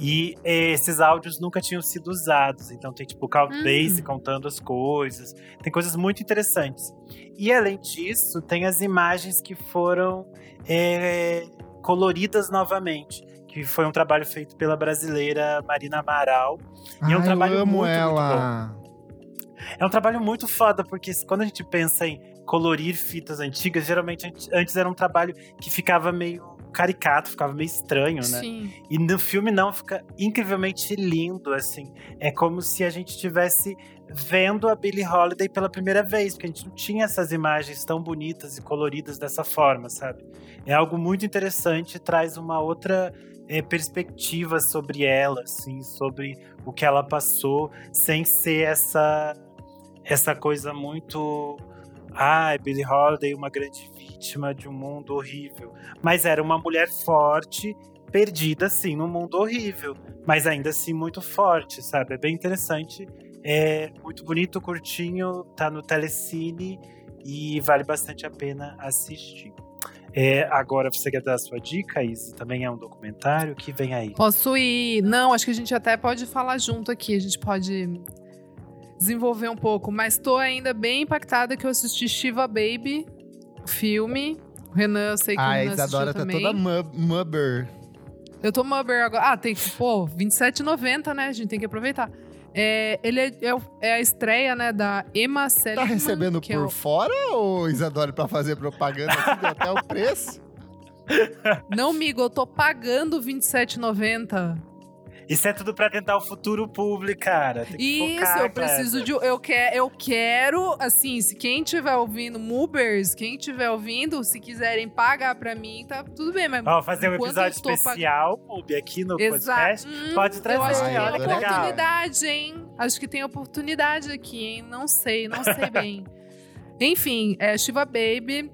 E eh, esses áudios nunca tinham sido usados. Então tem tipo o Count Hum. Contando as coisas. Tem coisas muito interessantes. E além disso, tem as imagens que foram eh, coloridas novamente. Que foi um trabalho feito pela brasileira Marina Amaral. E é um Ai, trabalho eu amo muito, muito ela. É um trabalho muito foda, porque quando a gente pensa em colorir fitas antigas, geralmente ant- antes era um trabalho que ficava meio caricato, ficava meio estranho, né? Sim. E no filme não, fica incrivelmente lindo, assim. É como se a gente estivesse vendo a Billie Holiday pela primeira vez, porque a gente não tinha essas imagens tão bonitas e coloridas dessa forma, sabe? É algo muito interessante, traz uma outra eh, perspectiva sobre ela, assim, sobre o que ela passou, sem ser essa essa coisa muito ah, Billie Holiday, uma grande vítima de um mundo horrível. Mas era uma mulher forte, perdida, assim, num mundo horrível. Mas ainda assim muito forte, sabe? É bem interessante. É muito bonito, curtinho, tá no Telecine e vale bastante a pena assistir. É, agora você quer dar a sua dica, Izzy? Também é um documentário que vem aí. Posso ir? Não, acho que a gente até pode falar junto aqui. A gente pode desenvolver um pouco. Mas tô ainda bem impactada que eu assisti Shiva Baby, o filme. O Renan, eu sei que o A Renan Isadora assistiu tá também. toda mu- mubber. Eu tô Mubber agora. Ah, tem que, pô, R$27,90, né? A gente tem que aproveitar. É, ele é, é é a estreia, né, da Emma Tá Seligman. recebendo que é por o- fora ou Isadora pra fazer propaganda aqui deu até o preço? Não, amigo, eu tô pagando R$27,90. Isso é tudo pra tentar o futuro público, cara. Isso, focar, eu preciso de. Eu, que, eu quero, assim, se quem tiver ouvindo, Mubers, quem tiver ouvindo, se quiserem pagar pra mim, tá tudo bem, mas. Ó, fazer um episódio especial, Mubi, aqui no Exato. podcast. Hum, Pode trazer, Eu acho que tem olha que legal. oportunidade, hein? Acho que tem oportunidade aqui, hein? Não sei, não sei bem. Enfim, é Shiva Baby.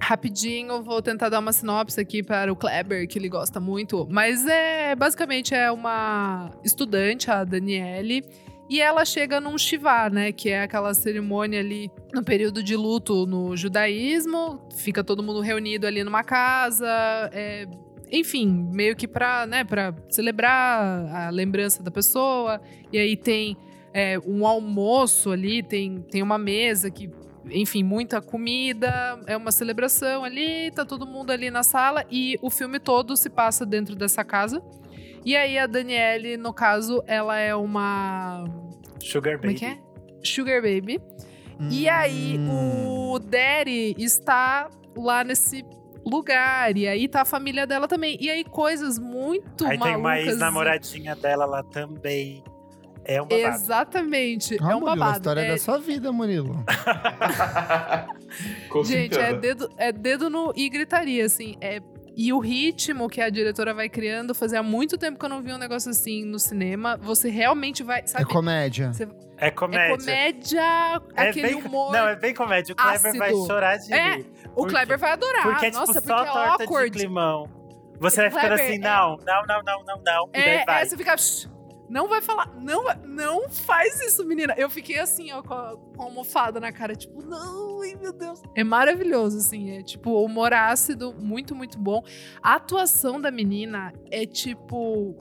Rapidinho, vou tentar dar uma sinopse aqui para o Kleber, que ele gosta muito. Mas é basicamente é uma estudante, a Daniele, e ela chega num Shiva, né? Que é aquela cerimônia ali no período de luto no judaísmo. Fica todo mundo reunido ali numa casa. é, enfim, meio que pra, né, pra celebrar a lembrança da pessoa. E aí tem é, um almoço ali, tem, tem uma mesa que, enfim, muita comida, é uma celebração ali, tá todo mundo ali na sala e o filme todo se passa dentro dessa casa. E aí a Daniele, no caso, ela é uma. Sugar Como é Baby. que é? Sugar Baby. E aí Hum. o Daddy está lá nesse lugar. E aí tá a família dela também. E aí coisas muito Aí tem uma malucas. ex-namoradinha dela lá também. É um babado. Exatamente. Ah, é um Murilo, a história É- da sua vida, Murilo. Gente, é dedo, é dedo no e gritaria, assim. É, e o ritmo que a diretora vai criando, fazia muito tempo que eu não vi um negócio assim no cinema. Você realmente vai. É Sabe? comédia. É É comédia. comédia, É aquele bem- humor. Não, é bem comédia. O Kleber vai ácido. chorar de É, rir. o porque- Kleber vai adorar. Porque é tipo Nossa, só porque é torta awkward. de climão. Você vai ficando assim, é- não, não, não, não, não, não. E daí É, vai. é, você fica. "Shh, Não vai falar. Não, não faz isso, menina. Eu fiquei assim, ó, com a, com a almofada na cara, tipo, não, ai meu Deus. É maravilhoso, assim. É tipo, humor ácido, muito, muito bom. A atuação da menina é tipo.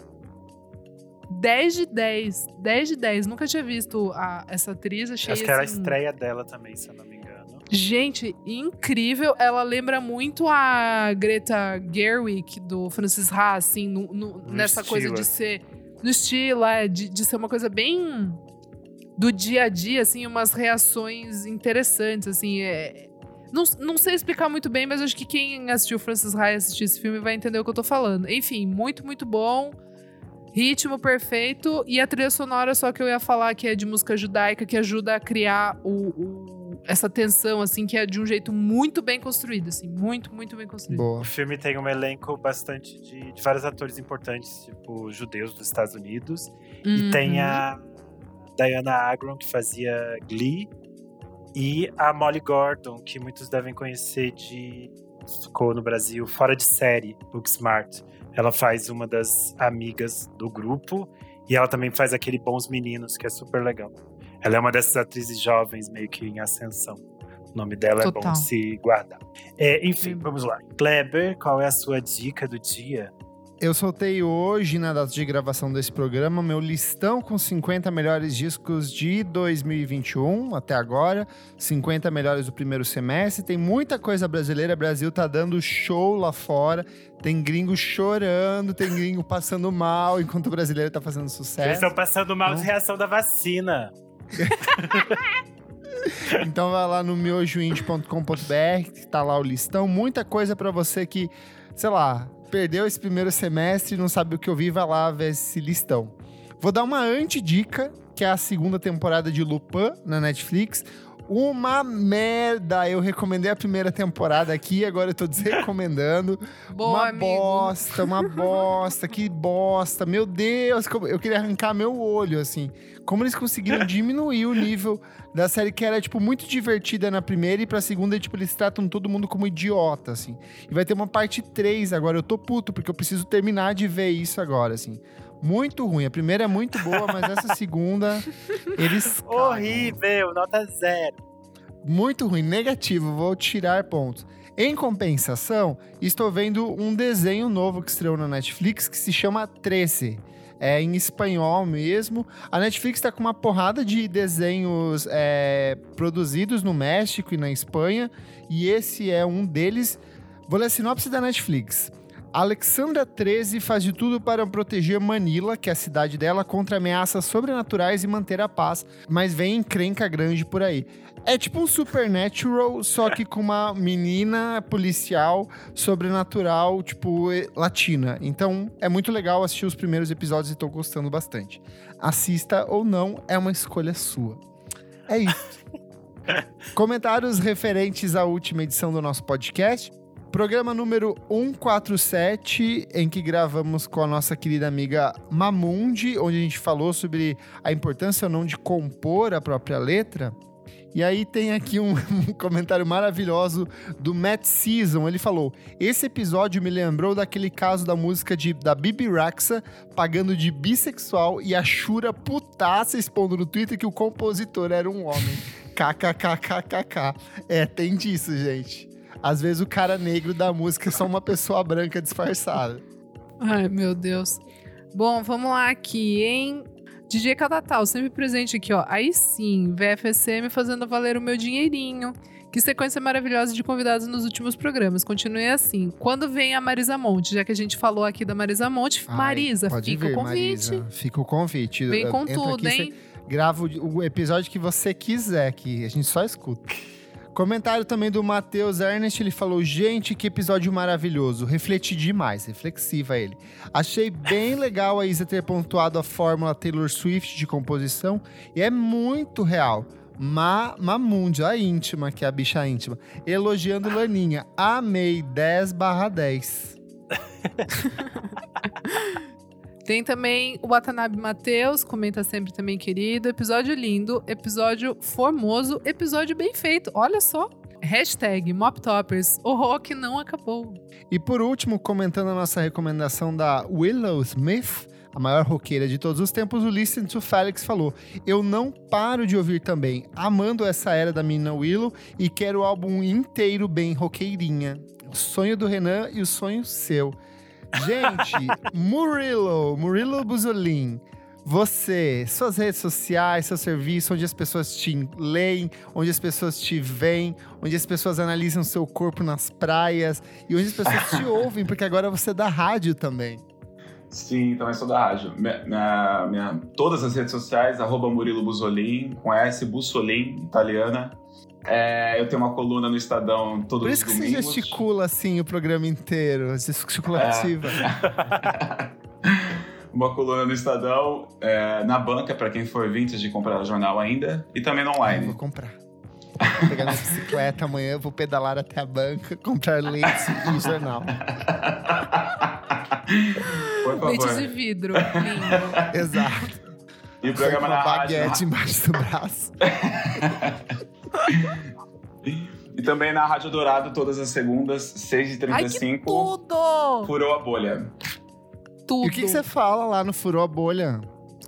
10 de 10. 10 de 10. Nunca tinha visto a- essa atriz. Achei Acho que era a assim, estreia dela também, se eu não me engano. Gente, incrível. Ela lembra muito a Greta Gerwig do Francis Ha, assim, no- no- nessa coisa estilo. de ser. No estilo, é, de, de ser uma coisa bem do dia a dia, assim, umas reações interessantes, assim. É, não, não sei explicar muito bem, mas acho que quem assistiu Francis Ha e assistiu esse filme vai entender o que eu tô falando. Enfim, muito, muito bom. Ritmo perfeito e a trilha sonora, só que eu ia falar que é de música judaica, que ajuda a criar o, o- essa tensão, assim, que é de um jeito muito bem construído, assim. Muito, muito bem construído. Boa. O filme tem um elenco bastante de, de vários atores importantes, tipo judeus dos Estados Unidos. E Uhum. tem a Diana Agron, que fazia Glee. E a Molly Gordon, que muitos devem conhecer de. Ficou no Brasil fora de série, Booksmart. Ela faz uma das amigas do grupo. E ela também faz aquele Bons Meninos, que é super legal. Ela é uma dessas atrizes jovens, meio que em ascensão. O nome dela é Total. bom se guardar. É, enfim, vamos lá. Kleber, qual é a sua dica do dia? Eu soltei hoje, na data de gravação desse programa, meu listão com 50 melhores discos de 2021 até agora. 50 melhores do primeiro semestre. Tem muita coisa brasileira. O Brasil tá dando show lá fora. Tem gringo chorando, tem gringo passando mal, enquanto o brasileiro tá fazendo Eles sucesso. estão passando mal de Não. reação da vacina. Então vai lá no miojoindie.com.br, que tá lá o listão. Muita coisa pra você que, sei lá, perdeu esse primeiro semestre e não sabe o que ouvir, vai lá ver esse listão. Vou dar uma antidica, que é a segunda temporada de Lupin na Netflix. Uma merda! Eu recomendei a primeira temporada aqui, agora eu tô desrecomendando. Boa, uma amigo. bosta, uma bosta, que bosta. Meu Deus, eu queria arrancar meu olho, assim. Como eles conseguiram diminuir o nível da série que era, tipo, muito divertida na primeira e pra segunda, tipo, eles tratam todo mundo como idiota, assim. E vai ter uma parte 3 agora. Eu tô puto, porque eu preciso terminar de ver isso agora, assim. Muito ruim. A primeira é muito boa, mas essa segunda, eles. Horrível, nota zero. Muito ruim, negativo, vou tirar pontos. Em compensação, estou vendo um desenho novo que estreou na Netflix que se chama Trece. É em espanhol mesmo. A Netflix está com uma porrada de desenhos é, produzidos no México e na Espanha. E esse é um deles. Vou ler a sinopse da Netflix. Alexandra 13 faz de tudo para proteger Manila, que é a cidade dela, contra ameaças sobrenaturais e manter a paz, mas vem encrenca grande por aí. É tipo um Supernatural, só que com uma menina policial sobrenatural, tipo, latina. Então, é muito legal assistir os primeiros episódios e tô gostando bastante. Assista ou não, é uma escolha sua. É isso. Comentários referentes à última edição do nosso podcast. Programa número 147, em que gravamos com a nossa querida amiga Mamundi, onde a gente falou sobre a importância ou não de compor a própria letra. E aí tem aqui um, um comentário maravilhoso do Matt Season. Ele falou: Esse episódio me lembrou daquele caso da música de, da Bibi Raxa pagando de bissexual e a Shura putaça expondo no Twitter que o compositor era um homem. KKKKKK. É, tem disso, gente. Às vezes o cara negro da música é só uma pessoa branca disfarçada. Ai, meu Deus. Bom, vamos lá aqui, hein? DJ Catatal, sempre presente aqui, ó. Aí sim, VFSM fazendo valer o meu dinheirinho. Que sequência maravilhosa de convidados nos últimos programas. Continue assim. Quando vem a Marisa Monte, já que a gente falou aqui da Marisa Monte, Ai, Marisa, fica vir, o convite. Marisa. Fica o convite. Vem com Entra tudo, aqui, hein? Grava o, o episódio que você quiser, que a gente só escuta. Comentário também do Matheus Ernest, ele falou: Gente, que episódio maravilhoso. Refleti demais, reflexiva ele. Achei bem legal a Isa ter pontuado a fórmula Taylor Swift de composição e é muito real. Ma Mamundi, a íntima, que é a bicha íntima, elogiando Laninha. Amei 10 barra 10. Tem também o Watanabe Matheus, comenta sempre também, querido. Episódio lindo, episódio formoso, episódio bem feito. Olha só. Hashtag MopToppers, o rock não acabou. E por último, comentando a nossa recomendação da Willow Smith, a maior roqueira de todos os tempos, o Listen to Felix falou: Eu não paro de ouvir também, amando essa era da menina Willow e quero o álbum inteiro bem roqueirinha. O sonho do Renan e o sonho seu. Gente, Murilo, Murilo Buzolin, você, suas redes sociais, seu serviço, onde as pessoas te leem, onde as pessoas te veem, onde as pessoas analisam seu corpo nas praias e onde as pessoas te ouvem, porque agora você é da rádio também. Sim, também sou da rádio. Minha, minha- minha- todas as redes sociais, arroba Murilo Busolin, com S, Bussolin, italiana. É, eu tenho uma coluna no Estadão todos Por isso que você gesticula assim o programa inteiro, gesticulativa. uma coluna no Estadão, é, na banca, para quem for vintage de comprar jornal ainda, e também no Eu online. vou comprar. Vou pegar minha bicicleta amanhã, vou pedalar até a banca, comprar leite e jornal. Por Leite de favor. vidro. Lindo. Exato. E o programa uma na rádio. baguete embaixo do braço. E também na Rádio Dourado, todas as segundas, Ai, que 6h35. tudo! Furou a bolha. Tudo. E o que, que você fala lá no Furou a Bolha?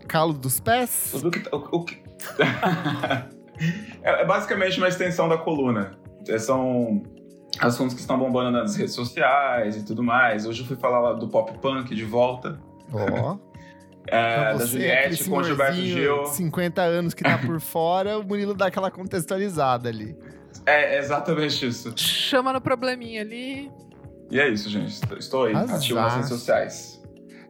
Calo dos pés? Tudo que. O, o que... é, é basicamente uma extensão da coluna. É, São assuntos que estão bombando nas redes sociais e tudo mais. Hoje eu fui falar lá do pop punk de volta. Ó. é, da você, Juliette com o Gilberto Gil. de 50 anos que tá por fora, o Murilo dá aquela contextualizada ali. É exatamente isso. Chama no probleminha ali. E é isso, gente. Estou- aí, Arrasaço. ativo nas redes sociais.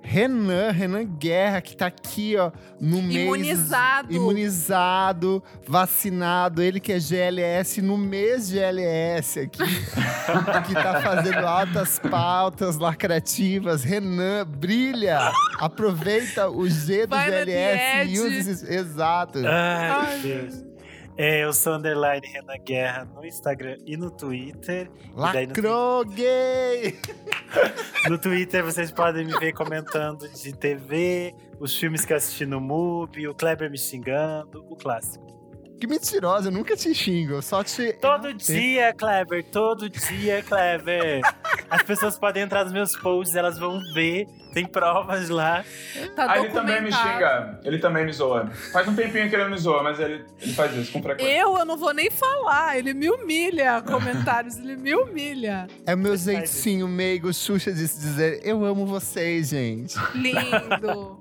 Renan, Renan Guerra, que tá aqui, ó, no mês... Imunizado. Imunizado, vacinado, ele que é GLS no mês GLS aqui, que tá fazendo altas pautas lacrativas. Renan, brilha! Aproveita o G do Vai GLS e usa esses... Exato. Ai, Ai, Deus. É, eu sou underline Renan Guerra no Instagram e no Twitter. Daí no, gay! no Twitter vocês podem me ver comentando de TV, os filmes que eu assisti no MUBI, o Kleber me xingando, o clássico. Que mentirosa, eu nunca te xingo, eu só te... Todo enalteço. dia, Kleber, todo dia, Kleber. As pessoas podem entrar nos meus posts, elas vão ver, tem provas lá. Tá Ah, ele também me xinga. Ele também me zoa. Faz um tempinho que ele me zoa, mas ele, ele faz isso com frequência. Eu, eu não vou nem falar. Ele me humilha. Comentários, ele me humilha. É o meu jeitinho meigo, Xuxa, de se dizer eu amo vocês, gente. Lindo.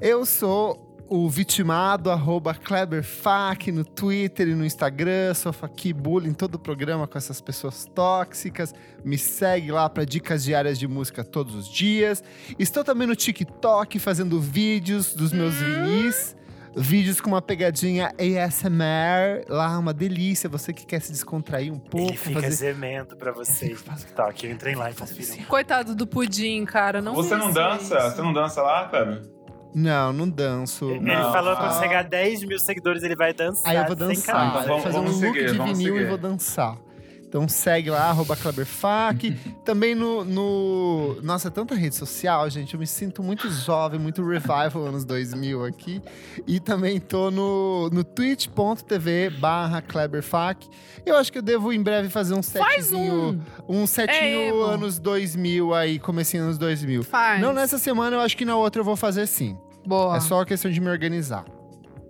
Eu sou o vitimado, arroba KleberFac no Twitter e no Instagram. Sou Faqui Bullying, todo o programa com essas pessoas tóxicas. Me segue lá para dicas diárias de música todos os dias. Estou também no TikTok fazendo vídeos dos meus vinis. Vídeos com uma pegadinha ASMR. Lá, uma delícia. Você que quer se descontrair um pouco. Ele fica fazer... gemendo pra vocês no TikTok. Eu entrei lá e confiram. Coitado do pudim, cara. Não Você não dança? isso. Você não dança lá, Kleber? Não, não danço. Ele Não, falou que quando ah. chegar a 10 mil seguidores, ele vai dançar. Aí eu vou dançar. vou vamos- fazer um vamos look seguir, de vinil e seguir. vou dançar. Então segue lá, arroba KleberFac. Também no, no. Nossa, é tanta rede social, gente. Eu me sinto muito jovem, muito revival anos 2000 aqui. E também tô no, no twitch.tv barra KleberFac. Eu acho que eu devo em breve fazer um Faz setzinho. um. Um setinho É anos 2000 aí, comecinho anos 2000. Faz. Não nessa semana, eu acho que na outra eu vou fazer sim. Boa. É só questão de me organizar.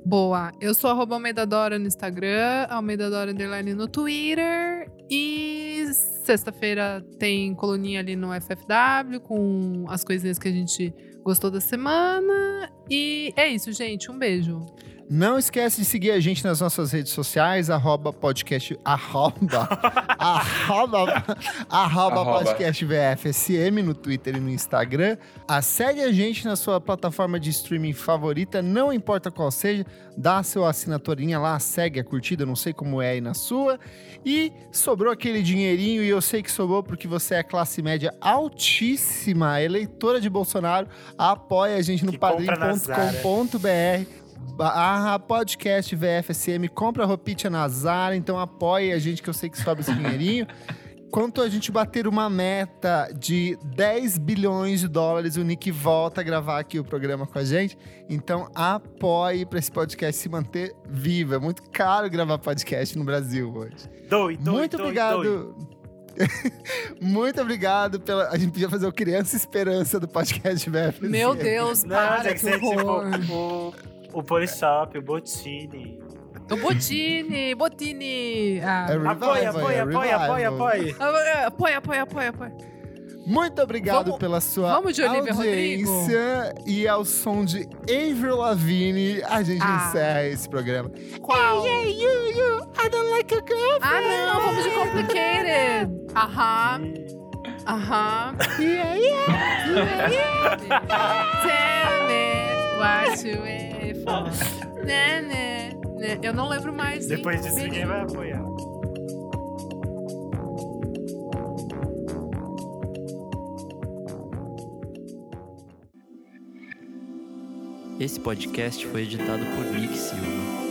Boa. Eu sou arroba Almeida Dora no Instagram, Almeida Underline no Twitter. E sexta-feira tem coluninha ali no FFW com as coisinhas que a gente gostou da semana. E é isso, gente. Um beijo. Não esquece de seguir a gente nas nossas redes sociais, arroba podcast, arroba, arroba, arroba podcast VFSM no Twitter e no Instagram. Ah, segue a gente na sua plataforma de streaming favorita, não importa qual seja, dá a sua assinaturinha lá, segue a curtida, não sei como é aí na sua. E sobrou aquele dinheirinho, e eu sei que sobrou porque você é classe média altíssima, eleitora de Bolsonaro, apoia a gente no padrim.com.br barra podcast VFSM, compra roupinha na Zara, então apoie a gente que eu sei que sobe esse dinheirinho. Quanto a gente bater uma meta de 10 bilhões de dólares, o Nick volta a gravar aqui o programa com a gente. Então apoie para esse podcast se manter vivo. É muito caro gravar podcast no Brasil hoje. Doe, doe, muito doe, obrigado. doe. muito obrigado pela. A gente podia fazer o Criança Esperança do podcast VFSM. Meu Deus, Não, para, tem que que ser horror. tipo o, o Polishop, o Botini. O Botini, Botini. Ah. É revival, Apoia, é apoia, apoia, apoia, apoia. Ah, Apoia, apoia, apoia, apoia. Muito obrigado Vamos- pela sua vamos de Olivia audiência e ao som de Avril Lavigne a gente Ah. encerra esse programa. Qual? Hey, hey, you, you, I don't like your girlfriend. Ah, não, vamos de complicated. Aham, aham. Yeah, yeah. Yeah, yeah. Tell me what you for. né, né, né. Eu não lembro mais. Depois disso, ninguém vai apoiar. Esse podcast foi editado por Nick Silva.